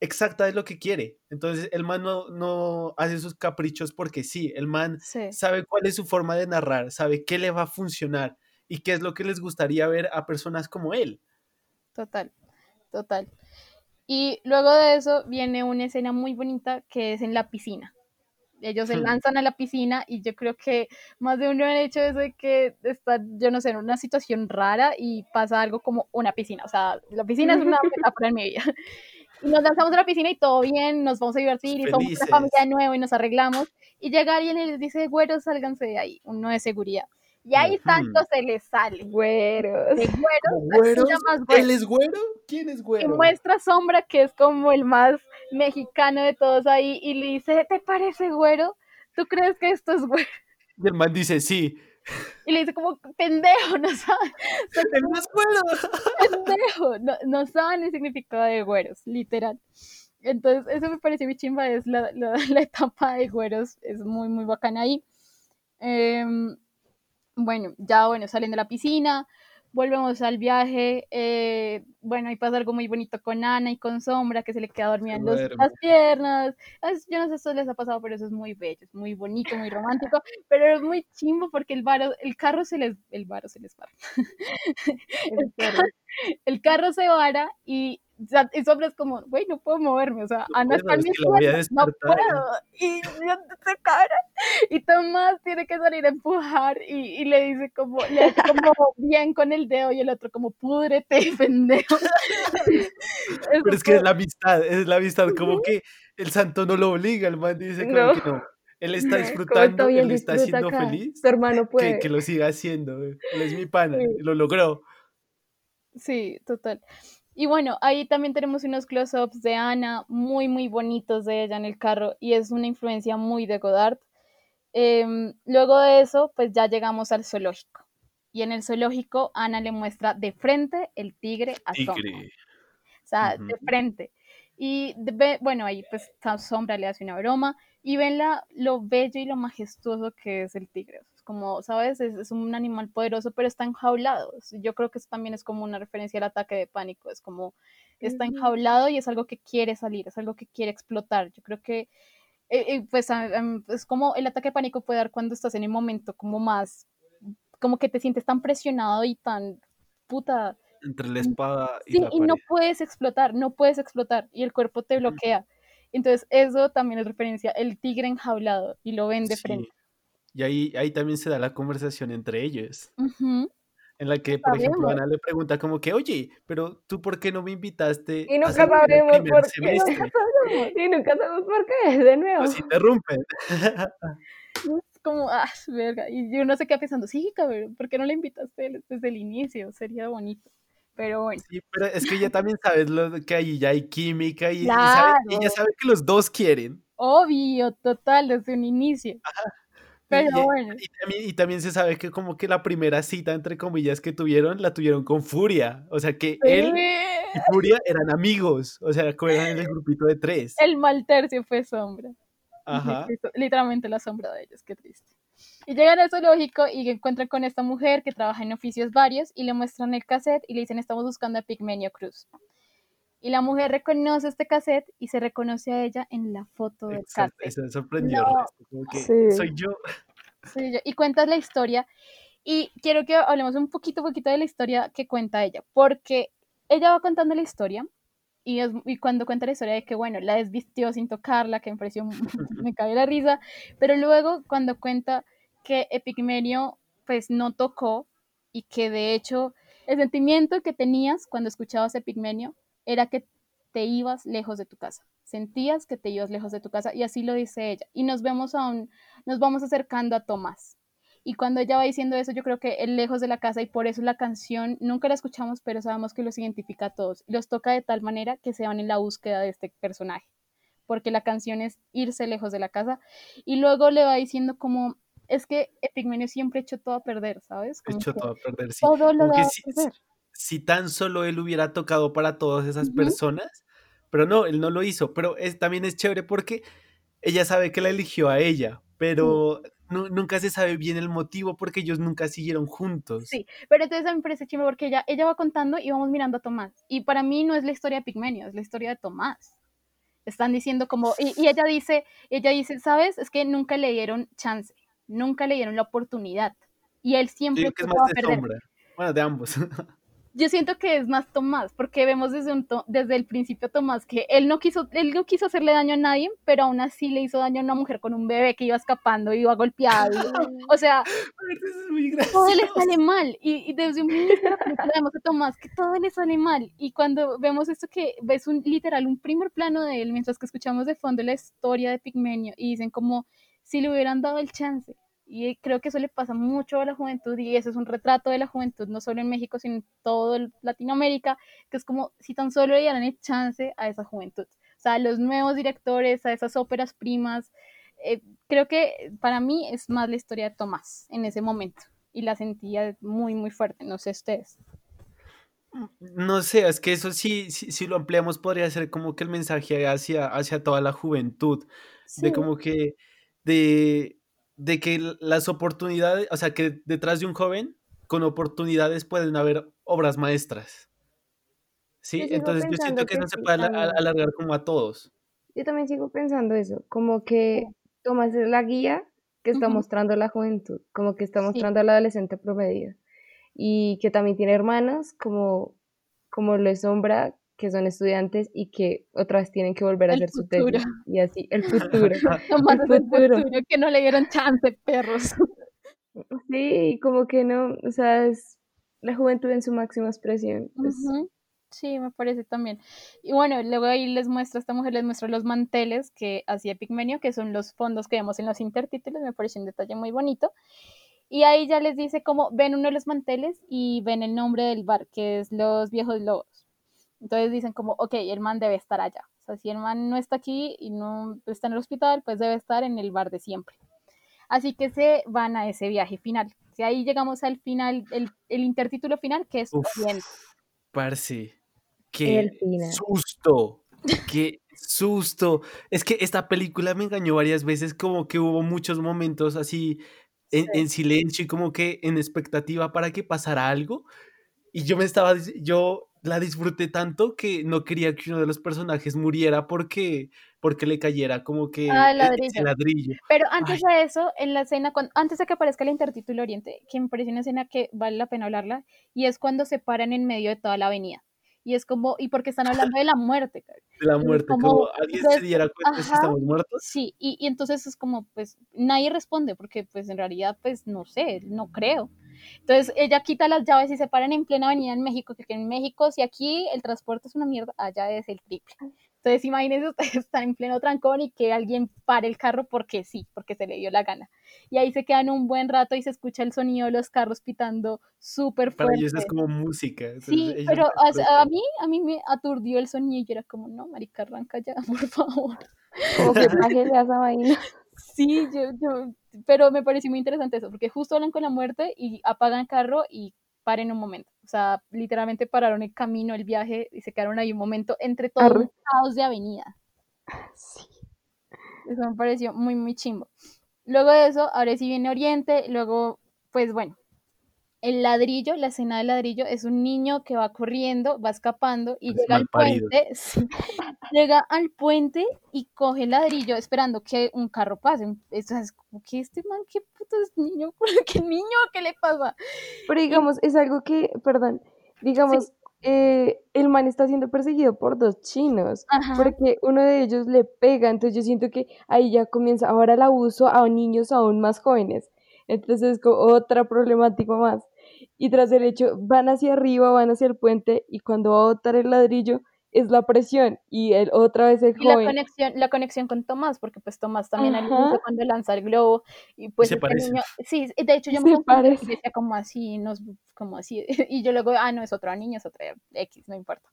exacta de lo que quiere. Entonces, el man no, no hace sus caprichos porque sí, el man Sí. sabe cuál es su forma de narrar, sabe qué le va a funcionar y qué es lo que les gustaría ver a personas como él. Total, total. Y luego de eso viene una escena muy bonita que es en la piscina. Ellos se Hmm. lanzan a la piscina y yo creo que más de uno han hecho eso de que está, yo no sé, en una situación rara y pasa algo como una piscina. O sea, la piscina es una metáfora en mi vida. Y nos lanzamos a la piscina y todo bien, nos vamos a divertir y somos una familia de nuevo y nos arreglamos. Y llega alguien y les dice, güeros, sálganse de ahí, uno de seguridad. Y ahí tanto se les sale. Güeros. De güeros, ¿Güeros? así llamas ¿Él es güero? ¿Quién es Y güero? muestra Sombra, que es como el más mexicano de todos ahí, y le dice, ¿te parece güero? ¿Tú crees que esto es güero? Y el man dice, sí. Y le dice como, pendejo, no saben, pendejo, no, no saben el significado de güeros, literal. Entonces, eso me pareció muy chimba, es la, la, la etapa de güeros, es muy, muy bacana ahí. Em, bueno, ya bueno, salen de la piscina, volvemos al viaje, eh, bueno, ahí pasa algo muy bonito con Ana y con Sombra, que se le queda dormida en los- las piernas, Es- yo no sé si les ha pasado, pero eso es muy bello, es muy bonito, muy romántico, pero es muy chimbo porque el, varo, el carro se les, el varo se les para, Es verdad. el carro se vara y y Sombra es como, güey, no puedo moverme, o sea, Ana está en mi no puedo, y se cara, y Tomás tiene que salir a empujar, y, y le dice como, le hace como bien con el dedo, y el otro como, púdrete, pendejo. Pero es que es la amistad, es la amistad, como que el santo no lo obliga, el man dice como que no. Él está disfrutando, él está siendo feliz. Su hermano puede. Que, lo siga haciendo. Él es mi pana, lo logró. Sí, total. Y bueno, ahí también tenemos unos close-ups de Ana muy, muy bonitos de ella en el carro y es una influencia muy de Godard. Em, luego de eso, pues ya llegamos al zoológico. Y en el zoológico, Ana le muestra de frente el tigre a Sombra. O sea, de frente. Y bueno, ahí pues Sombra le hace una broma y ven la, lo bello y lo majestuoso que es el tigre. Como, ¿sabes? Es, un animal poderoso, pero está enjaulado. Yo creo que eso también es como una referencia al ataque de pánico. Es como, está enjaulado y es algo que quiere salir, es algo que quiere explotar. Yo creo que, eh, eh, pues, es como el ataque de pánico puede dar cuando estás en el momento como más, como que te sientes tan presionado y tan puta. Entre la espada y sí, y no puedes explotar, no puedes explotar y el cuerpo te bloquea. Entonces, eso también es referencia, el tigre enjaulado, y lo ven de frente. Y ahí, ahí también se da la conversación entre ellos. En la que, por ejemplo, Ana le pregunta como que, oye, pero tú por qué no me invitaste y nunca sabemos por qué. Y nunca sabemos por qué, de nuevo. Pues interrumpen. Es como, ah, verga. Y yo no sé qué pensando, sí, cabrón, ¿por qué no le invitaste desde el inicio? Sería bonito pero bueno. Sí, pero es que ella también sabe lo que ahí ya hay química y, ella sabe que los dos quieren. Obvio, total, desde un inicio. Pero y, bueno. Y, también, se sabe que como que la primera cita, entre comillas, que tuvieron, la tuvieron con Furia. O sea que él y Furia eran amigos. O sea, eran en el grupito de tres. El mal tercio fue sombra. Ajá. Literalmente la sombra de ellos, qué triste. Y llegan al zoológico y encuentran con esta mujer que trabaja en oficios varios y le muestran el cassette y le dicen estamos buscando a Pigmenio Cruz. Y la mujer reconoce este cassette y se reconoce a ella en la foto del cassette. Eso sorprendió. Soy yo. Soy yo. Y cuentas la historia. Y quiero que hablemos un poquito, poquito de la historia que cuenta ella, porque ella va contando la historia y, y, cuando cuenta la historia de que, bueno, la desvistió sin tocarla, que me pareció, me cae la risa, pero luego cuando cuenta que Epigmenio pues no tocó y que de hecho el sentimiento que tenías cuando escuchabas Epigmenio era que te ibas lejos de tu casa, sentías que te ibas lejos de tu casa y así lo dice ella. Y nos vemos aún, nos vamos acercando a Tomás. Y cuando ella va diciendo eso, yo creo que el lejos de la casa y por eso la canción nunca la escuchamos, pero sabemos que los identifica a todos. Los toca de tal manera que se van en la búsqueda de este personaje, porque la canción es irse lejos de la casa. Y luego le va diciendo como es que Epigmenio siempre echó todo a perder, ¿sabes? echó todo a perder, sí. Todo lo da si, si, tan solo él hubiera tocado para todas esas personas, pero no, él no lo hizo. Pero es, también es chévere porque ella sabe que la eligió a ella, pero nunca se sabe bien el motivo porque ellos nunca siguieron juntos. Sí, pero entonces a mí me parece chévere porque ella, ella va contando y vamos mirando a Tomás. Y para mí no es la historia de Pigmenio, es la historia de Tomás están diciendo como, y, y, ella dice, ella dice, ¿sabes? Es que nunca le dieron chance nunca le dieron la oportunidad. Y él siempre... que es más de sombra. Bueno, de ambos. Yo siento que es más Tomás, porque vemos desde, un desde el principio Tomás que él no, quiso, él no quiso hacerle daño a nadie, pero aún así le hizo daño a una mujer con un bebé que iba escapando, iba golpeado. o sea, todo le sale mal. Y, desde un principio vemos a Tomás que todo le sale mal. Y cuando vemos esto que ves un literal, un primer plano de él, mientras que escuchamos de fondo la historia de Pigmenio, y dicen como si le hubieran dado el chance. Y creo que eso le pasa mucho a la juventud y eso es un retrato de la juventud, no solo en México, sino en todo Latinoamérica, que es como si tan solo le dieran el chance a esa juventud. O sea, a los nuevos directores, a esas óperas primas. Eh, creo que para mí es más la historia de Tomás en ese momento y la sentía muy, muy fuerte. No sé ustedes. No sé, es que eso sí, si, lo ampliamos podría ser como que el mensaje hacia, hacia toda la juventud, de como que de, de que las oportunidades, o sea, que detrás de un joven con oportunidades pueden haber obras maestras. ¿Sí? Entonces yo siento que, no se puede alargar como a todos. Yo también sigo pensando eso, como que Tomás es la guía que está mostrando la juventud, como que está mostrando al adolescente promedio y que también tiene hermanas como, como lo es Sombra, que son estudiantes y que otra vez tienen que volver a El hacer su futuro. tesis. Y así, el futuro. Tomás El futuro. futuro, que no le dieron chance, perros. Sí, como que no, o sea, es la juventud en su máxima expresión. Sí, me parece también. Y bueno, luego ahí les muestra, esta mujer les muestra los manteles que hacía Pigmenio, que son los fondos que vemos en los intertítulos, me parece un detalle muy bonito. Y ahí ya les dice como ven uno de los manteles y ven el nombre del bar, que es Los Viejos Lobos. Entonces dicen como, ok, el man debe estar allá. O sea, si el man no está aquí y no está en el hospital, pues debe estar en el bar de siempre. Así que se van a ese viaje final. Si ahí llegamos al final, el, el intertítulo final, que es Uf. Oriente. Parce, qué susto, qué susto. Es que esta película me engañó varias veces, como que hubo muchos momentos así en, Sí. en silencio y como que en expectativa para que pasara algo. Y yo me estaba, yo la disfruté tanto que no quería que uno de los personajes muriera porque, porque le cayera como que Ah, el ladrillo. Pero antes de eso, en la escena, cuan- antes de que aparezca el intertítulo Oriente, que me parece una escena que vale la pena hablarla, y es cuando se paran en medio de toda la avenida. Y es como, y porque están hablando de la muerte. De la muerte, como- como alguien se diera cuenta si ajá, estamos muertos. Sí, y, y entonces es como, pues, nadie responde, porque pues en realidad, pues, no sé, no creo. Entonces ella quita las llaves y se paran en plena avenida en México, que en México, si aquí el transporte es una mierda, allá es el triple. Entonces imagínense ustedes estar en pleno trancón y que alguien pare el carro porque sí, porque se le dio la gana. Y ahí se quedan un buen rato y se escucha el sonido de los carros pitando súper Para fuerte. ellos es como música. Sí, ellos pero a, a mí, a mí me aturdió el sonido y yo era como, no, marica, arranca ya, por favor. Como que esa vaina. Sí, yo, yo, pero me pareció muy interesante eso, porque justo hablan con la muerte y apagan carro y paren un momento. O sea, literalmente pararon el camino, el viaje y se quedaron ahí un momento entre todo Arre. un caos de avenida. Sí. Eso me pareció muy, muy chimbo. Luego de eso, ahora sí viene Oriente, luego, pues bueno, el ladrillo, la escena del ladrillo, es un niño que va corriendo, va escapando y llega al puente, llega al puente y coge el ladrillo esperando que un carro pase. Eso es como que este man, qué puto es niño, qué niño, ¿qué le pasa? Pero digamos, es algo que, perdón, digamos, eh, el man está siendo perseguido por dos chinos, Ajá. porque uno de ellos le pega, entonces yo siento que ahí ya comienza ahora el abuso a niños aún más jóvenes. Entonces es como otra problemática más. Y tras el hecho, van hacia arriba, van hacia el puente, y cuando va a botar el ladrillo, es la presión, y él otra vez el Y la conexión, la conexión con Tomás, porque pues Tomás también al inicio cuando lanza el globo, y pues se este parece. niño, sí, de hecho yo me Se confundí, parece. y decía como así, nos, como así, y yo luego, ah, no, es otro niño, es otro X, no importa.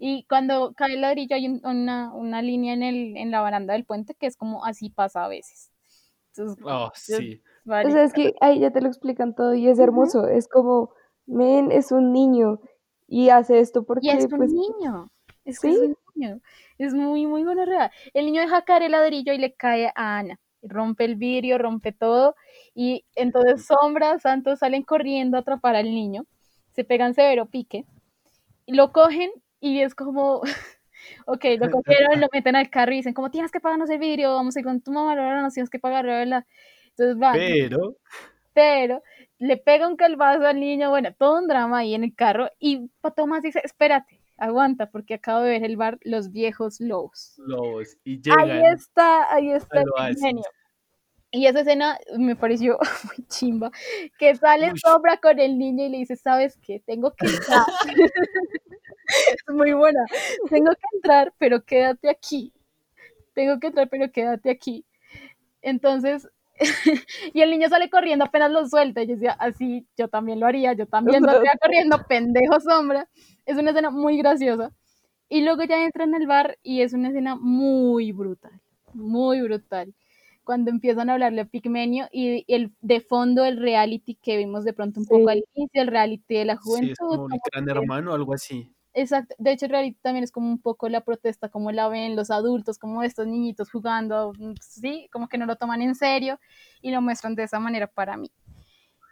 Y cuando cae el ladrillo hay un- una, una línea en, el, en la baranda del puente que es como así pasa a veces. Entonces, Oh, yo- sí. O vale, sea, es que ahí ya te lo explican todo y es hermoso. Es como, men, es un niño y hace esto porque, Y es un pues, niño. Es que es un niño. Es muy, muy gonorrea. El niño deja caer el ladrillo y le cae a Ana. Rompe el vidrio, rompe todo. Y entonces Sombra, Santos salen corriendo a atrapar al niño. Se pegan severo pique. Y lo cogen y es como. Ok, lo cogieron, lo meten al carro y dicen, como tienes que pagarnos el vidrio, vamos a ir con tu mamá, ahora nos tienes que pagar, ¿verdad? Entonces van, Pero, pero le pega un calvazo al niño, bueno, todo un drama ahí en el carro y Tomás dice, espérate, aguanta, porque acabo de ver el bar Los Viejos Lobos. lobos. Y Ahí llegan. está, ahí está el genio. Y esa escena me pareció muy chimba, que sale Uy. Sombra con el niño y le dice, ¿sabes qué? Tengo que entrar. es muy buena. Tengo que entrar, pero quédate aquí. Tengo que entrar, pero quédate aquí. Entonces, y el niño sale corriendo apenas lo suelta. Y yo decía, así yo también lo haría, yo también saldría corriendo, pendejo sombra. Es una escena muy graciosa. Y luego ya entra en el bar y es una escena muy brutal, muy brutal. Cuando empiezan a hablarle a Pigmenio y el de fondo el reality que vimos de pronto un poco Sí. al inicio, el reality de la Sí, es juventud. como el gran hermano o algo así. Exacto, de hecho el reality también es como un poco la protesta, como la ven los adultos, como estos niñitos jugando, mm, sí, como que no lo toman en serio y lo muestran de esa manera para mí.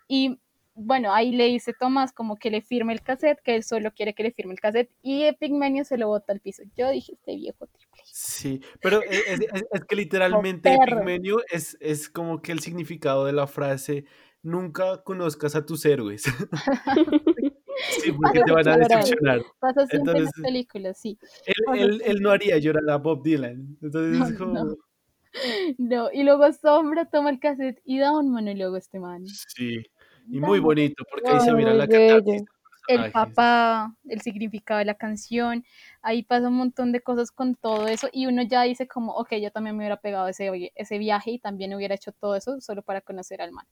Y bueno, ahí le dice Tomás como que le firme el cassette, que él solo quiere que le firme el cassette y Pigmenio se lo bota al piso. Yo dije, este viejo triple. Sí, pero e- es, es- es que literalmente. Pigmenio es, es como que el significado de la frase nunca conozcas a tus héroes. Sí, porque te van a decepcionar. Pasa siempre en las películas, sí. Él, él, él, no haría llorar a Bob Dylan. Entonces no, es como... No. no. y luego Sombra toma el cassette y da un monólogo este man. Sí, y muy bonito, porque ahí se mira la catarsis el papá, el significado de la canción, ahí pasa un montón de cosas con todo eso y uno ya dice como, ok, yo también me hubiera pegado ese, ese viaje y también hubiera hecho todo eso solo para conocer al man.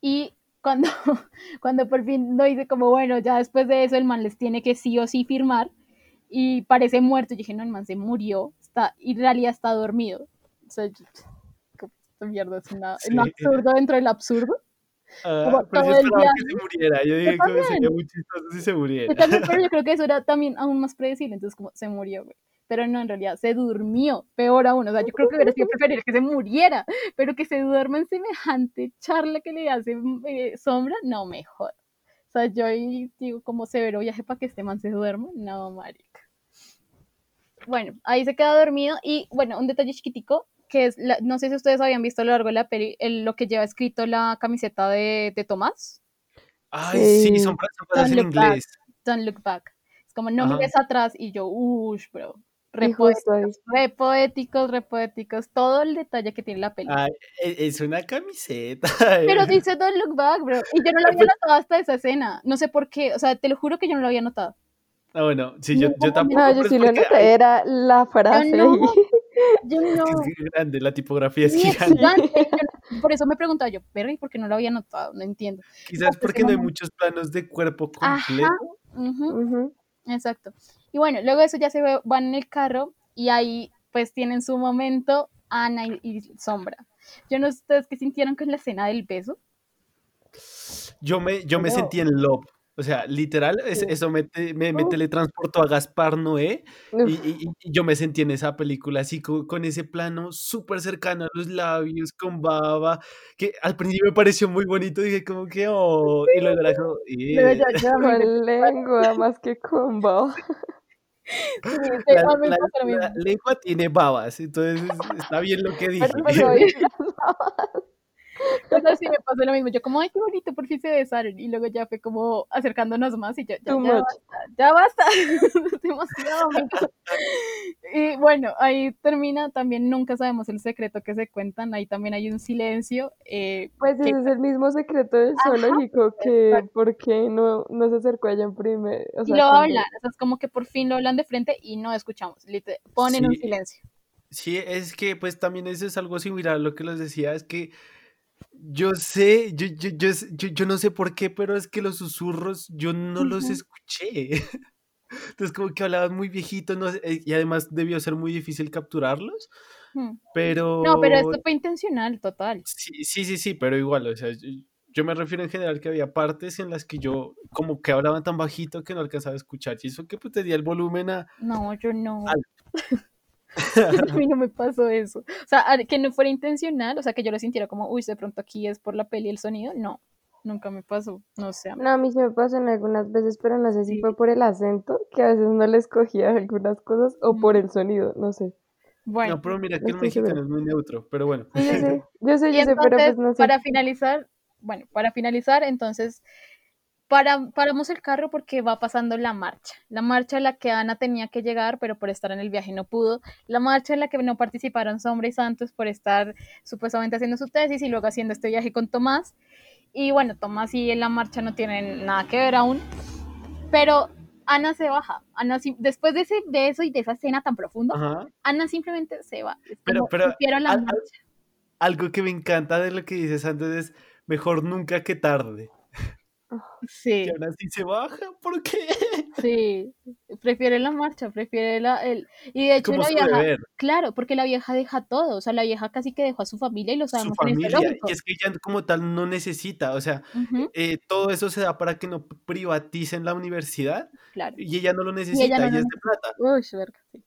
Y cuando, cuando por fin no dice como, bueno, ya después de eso el man les tiene que sí o sí firmar y parece muerto, yo dije, no, el man se murió, está, y en realidad está dormido. O sea, yo, mierda, es una, sí. un absurdo dentro del absurdo. Ah, pero yo esperaba que se muriera. Yo dije que sería muy chistoso si se muriera. Yo también, pero yo creo que eso era también aún más predecible. Entonces, como se murió, güey. Pero no, en realidad se durmió. Peor aún. O sea, yo creo que hubiera sido preferible que se muriera. Pero que se duerma en semejante charla que le hace eh, sombra, no, mejor. O sea, yo ahí digo, como severo viaje para que este man se duerma. No, marica. Bueno, ahí se queda dormido. Y bueno, un detalle chiquitico que es, la, no sé si ustedes habían visto a lo largo de la peli, el, lo que lleva escrito la camiseta de, de Tomás. Ay, sí, son, son frases en inglés. Back, don't look back. Es como, no mires atrás, y yo, uff, bro. Re poéticos, re poéticos, re poéticos, todo el detalle que tiene la peli. Ay, es una camiseta. Pero dice Don't Look Back, bro. Y yo no lo había notado hasta esa escena. No sé por qué. O sea, te lo juro que yo no lo había notado. Ah, bueno, sí, yo, yo tampoco. No, yo sí lo noté, era la frase. Yo no, yo no. Es grande, la tipografía es Sí, es gigante. Por eso me preguntaba yo, pero ¿y por qué no lo había notado? No entiendo. Quizás Porque porque no hay muchos planos de cuerpo Ajá. completo. Exacto. Y bueno, luego de eso ya se ve- van en el carro y ahí pues tienen su momento Ana y, y Sombra. Yo no sé ustedes qué sintieron con la escena del beso. Yo me, yo me No. sentí en Love. O sea, literal, es- Sí. eso me, te- me, me teletransportó a Gaspar Noé y, Uf, y- y yo me sentí en esa película así co- con, ese plano súper cercano a los labios, con baba, que al principio me pareció muy bonito, dije como que, oh, y luego era como, "Eh". ya, con lengua más que con baba. sí, sí, La, lengua tiene babas, entonces está bien lo que dije. Pero pues las Entonces sí me pasó lo mismo. Yo como, ay, qué bonito, por fin se besaron. Y luego ya fue como acercándonos más y yo, ya, ya much. basta, ya basta. Demasiado. Y bueno, ahí termina. También nunca sabemos el secreto que se cuentan. Ahí también hay un silencio. eh, Pues que- ese es el mismo secreto del Ajá, zoológico que exacto. por qué no, no se acercó a ella en primer. O y sea, lo cuando- hablan. O sea, es como que por fin lo hablan de frente y no escuchamos. Ponen un Sí. silencio. Sí, es que pues también eso es algo similar a lo que les decía, es que yo sé, yo, yo, yo, yo- yo no sé por qué, pero es que los susurros yo no los escuché. Entonces como que hablaban muy viejito, no sé, y además debió ser muy difícil capturarlos, Hmm. pero... No, pero esto fue intencional, total. Sí, sí, sí, sí, pero igual, o sea, yo, me refiero en general que había partes en las que yo como que hablaban tan bajito que no alcanzaba a escuchar, y eso que pues tenía el volumen a... No, yo no. A mí no me pasó eso. O sea, que no fuera intencional, o sea, que yo lo sintiera como, uy, de pronto aquí es por la peli el sonido. No, nunca me pasó. No sé. No, a mí se me pasó en algunas veces, pero no sé si Sí. fue por el acento, que a veces no le escogía algunas cosas, o por el sonido, no sé. Bueno, No, pero mira no que el estoy segura. mexicano es muy neutro, pero bueno. Sí, yo sé, yo sé, y yo sé, pero entonces, pues no sé. para finalizar, bueno, para finalizar, entonces, para, paramos el carro porque va pasando la marcha. La marcha a la que Ana tenía que llegar, pero por estar en el viaje no pudo. La marcha en la que no participaron Sombra y Santos por estar supuestamente haciendo su tesis y luego haciendo este viaje con Tomás. Y bueno, Tomás y la marcha no tienen nada que ver aún. Pero Ana se baja. Ana, después de ese beso y de esa escena tan profunda, Ajá. Ana simplemente se va. Pero- pero la al- marcha. Algo que me encanta de lo que dices antes es mejor nunca que tarde. Sí. Y aún así se baja, ¿por qué? Sí, prefiere la marcha, prefiere la... El... Y de hecho la su vieja, claro, porque la vieja deja todo, o sea, la vieja casi que dejó a su familia y lo su sabemos en el familia. Y es que ella como tal no necesita, o sea, eh, todo eso se da para que no privaticen la universidad claro. y ella no lo necesita, no ella, lo es de plata. Uy, verga, sí.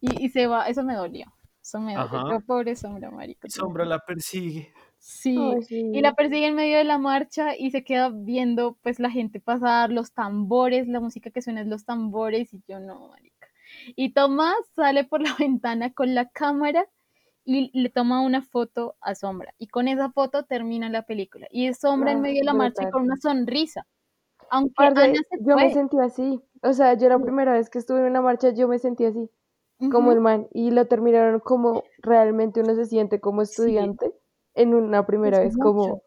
Y, y se va, eso me dolió, eso me dolió, pero pobre Sombra, marico. Y Sombra la persigue. Sí, Ay, sí. y la persigue en medio de la marcha y se queda viendo pues la gente pasar, los tambores, la música que suena es los tambores y yo no, marica. Y Tomás sale por la ventana con la cámara y le toma una foto a Sombra y con esa foto termina la película y es Sombra en Ah, medio de la marcha y con una sonrisa. aunque Ana se yo me fue. sentí así. O sea, yo la primera vez que estuve en una marcha, yo me sentí así, como Ujú. el man. Y lo terminaron como realmente uno se siente como Sí. En una primera Es vez, mucho. como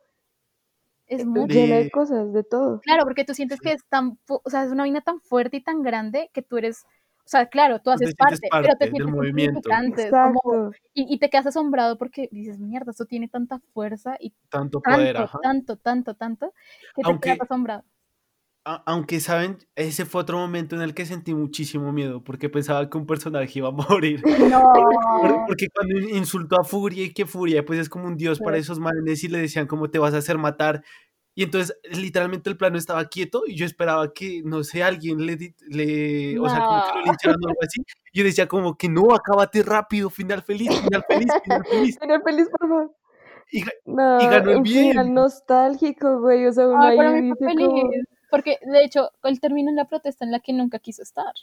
Es mucho. llena de cosas, de todo. Claro, porque tú sientes que es tan, o sea, es una vaina tan fuerte y tan grande que tú eres, o sea, claro, tú haces parte, pero te sientes movimiento. como, y, y te quedas asombrado porque dices, mierda, esto tiene tanta fuerza y Tanto poder, tanto, ajá. tanto, tanto, tanto, que te quedas asombrado. Aunque saben, ese fue otro momento en el que sentí muchísimo miedo porque pensaba que un personaje iba a morir. No, Por- Porque cuando in- insultó a Furia y que Furia pues es como un dios para esos manes y le decían cómo te vas a hacer matar. Y entonces literalmente el plano estaba quieto y yo esperaba que, no sé, alguien le, le o sea, como que lo no. lincharan o algo así. Yo decía como que no, acábate rápido, final feliz, final feliz, final feliz. Final feliz, por favor. Y, ga- y No, ganó el un final bien. nostálgico, güey. O sea, uno Ay, para ahí dice como, feliz, porque de hecho, él termina en la protesta en la que nunca quiso estar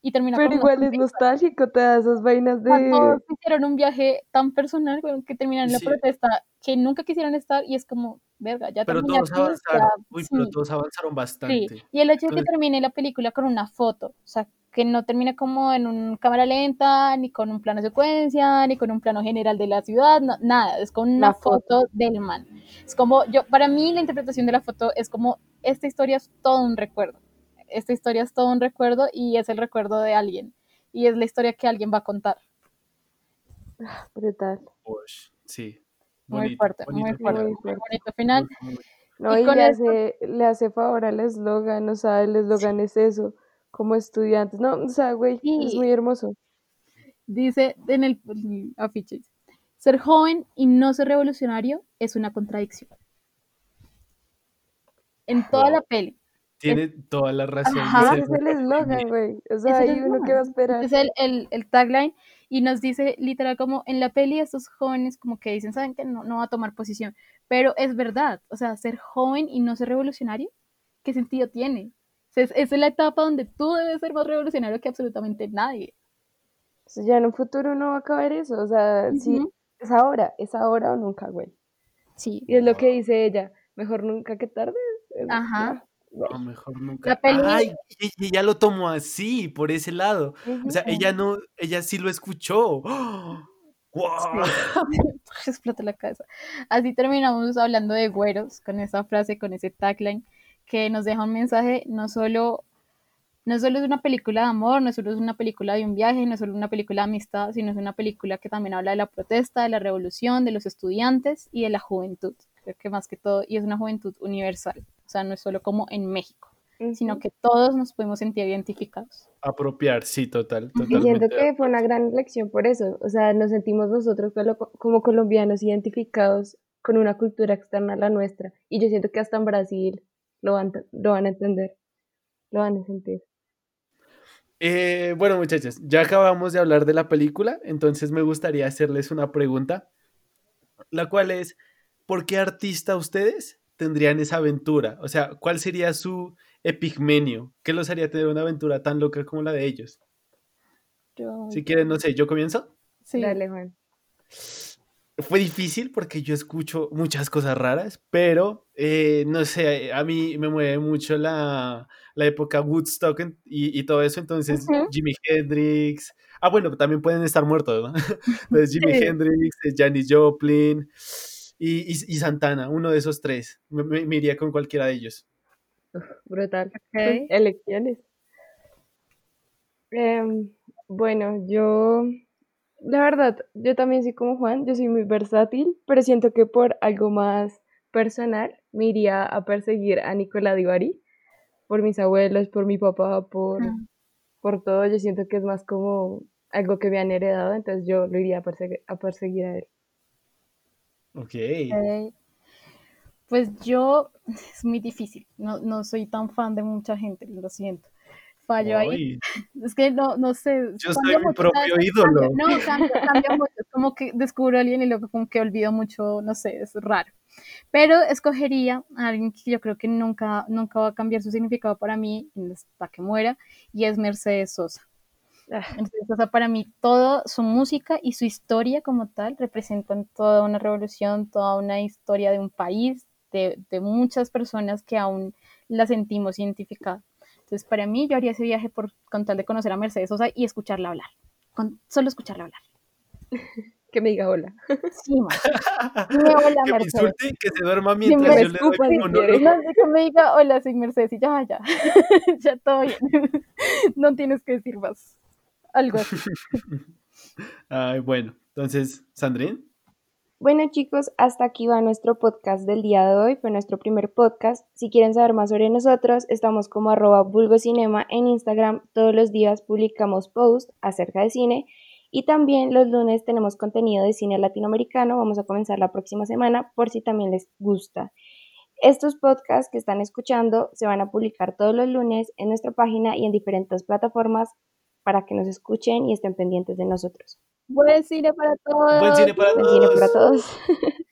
y termina pero con igual es nostálgico, te da esas vainas de... todos hicieron un viaje tan personal güey, que terminan en la Sí, protesta que nunca quisieron estar y es como, verga, ya pero todos aquí, ya, avanzaron. Uy, pero sí, todos avanzaron sí. bastante. Y el hecho de que termine la película con una foto, o sea, que no termine como en un cámara lenta, ni con un plano secuencia, ni con un plano general de la ciudad, no- nada, es con una foto. foto del man. Es como, yo, para mí la interpretación de la foto es como, esta historia es todo un recuerdo. Esta historia es todo un recuerdo y es el recuerdo de alguien. Y es la historia que alguien va a contar. Brutal. sí, Muy bonito, fuerte, muy bonito fuerte. final. Muy Muy fuerte. bonito final. Muy, muy- No, Y y le esto, hace, le hace favor al eslogan, o sea, el eslogan es eso, como estudiantes. No, o sea, güey, es muy hermoso. dice en el, el afiche, ser joven y no ser revolucionario es una contradicción. En toda la peli. Tiene toda la razón. ajá, Ese es el eslogan, güey. O sea, ahí uno que va a esperar. Es el, el, el tagline y nos dice literal como en la peli estos jóvenes como que dicen, saben que no, no va a tomar posición, pero es verdad, o sea, ser joven y no ser revolucionario, ¿qué sentido tiene? O sea, es, la etapa donde tú debes ser más revolucionario que absolutamente nadie. O sea, ya en un futuro no va a caber eso. O sea, sí, Ujú. es ahora, es ahora o nunca, güey. Sí, Y es lo que dice ella, mejor nunca que tarde. eh, ajá. ya. No, mejor La nunca. peli, Ay, y y ella lo tomó así, por ese lado. O Ujú. sea, ella no, ella sí lo escuchó. ¡Oh! ¡Guau! Sí, explota la cabeza. Así terminamos hablando de güeros con esa frase, con ese tagline que nos deja un mensaje no solo, no solo es una película de amor, no solo es una película de un viaje, no es solo una película de amistad, sino es una película que también habla de la protesta, de la revolución, de los estudiantes y de la juventud. Creo que más que todo, y es una juventud universal. O sea, no es solo como en México, sino que todos nos podemos sentir identificados. Apropiar, sí, total, Y siento que fue una gran lección por eso. O sea, nos sentimos nosotros como colombianos identificados con una cultura externa a la nuestra. Y yo siento que hasta en Brasil lo van, lo van a entender, lo van a sentir. Eh, bueno, muchachos, ya acabamos de hablar de la película, entonces me gustaría hacerles una pregunta, la cual es, ¿por qué artista ustedes tendrían esa aventura? O sea, ¿cuál sería su epigmenio? ¿Qué los haría tener una aventura tan loca como la de ellos? Yo, Si quieren, no sé, ¿yo comienzo? sí. Dale, Juan. Fue difícil porque yo escucho muchas cosas raras, pero eh, no sé, a mí me mueve mucho la, la época Woodstock y, y todo eso, entonces. Jimi Hendrix, ah bueno, también pueden estar muertos, ¿no? Entonces Jimi Sí. Hendrix, eh, Janis Joplin y, y- y Santana, uno de esos tres, me, me- me iría con cualquiera de ellos. Brutal. Ok. Elecciones. Em, bueno, yo, la verdad, yo también soy como Juan, yo soy muy versátil, pero siento que por algo más personal me iría a perseguir a Nicolás Divari, por mis abuelos, por mi papá, por, por todo. Yo siento que es más como algo que me han heredado, entonces yo lo iría a perseguir a, perseguir a él. Ok. Ok. Pues yo, es muy difícil, no, no soy tan fan de mucha gente, lo siento. Fallo ahí. Es que no, no sé. yo cambia soy mi mucho, propio ¿sabes? ídolo. No, cambia, cambia mucho. Es como que descubro a alguien y luego como que olvido mucho, no sé, es raro. Pero escogería a alguien que yo creo que nunca, nunca va a cambiar su significado para mí hasta que muera, y es Mercedes Sosa. Ah, Mercedes Sosa para mí, toda su música y su historia como tal representan toda una revolución, toda una historia de un país, de, de muchas personas que aún la sentimos identificada. Entonces, para mí, yo haría ese viaje por, con tal de conocer a Mercedes Sosa y escucharla hablar. Con, solo escucharla hablar. Que me diga hola. Sí, ma. Dime hola, Que me Mercedes. insulte y que se duerma me mientras yo le doy. No, que me diga hola, soy Mercedes y ya, ya. ya todo bien. no tienes que decir más. Algo así. Ay, bueno, entonces, Sandrine, Bueno chicos, hasta aquí va nuestro podcast del día de hoy, fue nuestro primer podcast. Si quieren saber más sobre nosotros, estamos como arroba vulgocinema en Instagram. Todos los días publicamos posts acerca de cine y también los lunes tenemos contenido de cine latinoamericano. Vamos a comenzar la próxima semana por si también les gusta. Estos podcasts que están escuchando se van a publicar todos los lunes en nuestra página y en diferentes plataformas para que nos escuchen y estén pendientes de nosotros. Buen cine para todos. buen cine para Buen cine para todos. todos.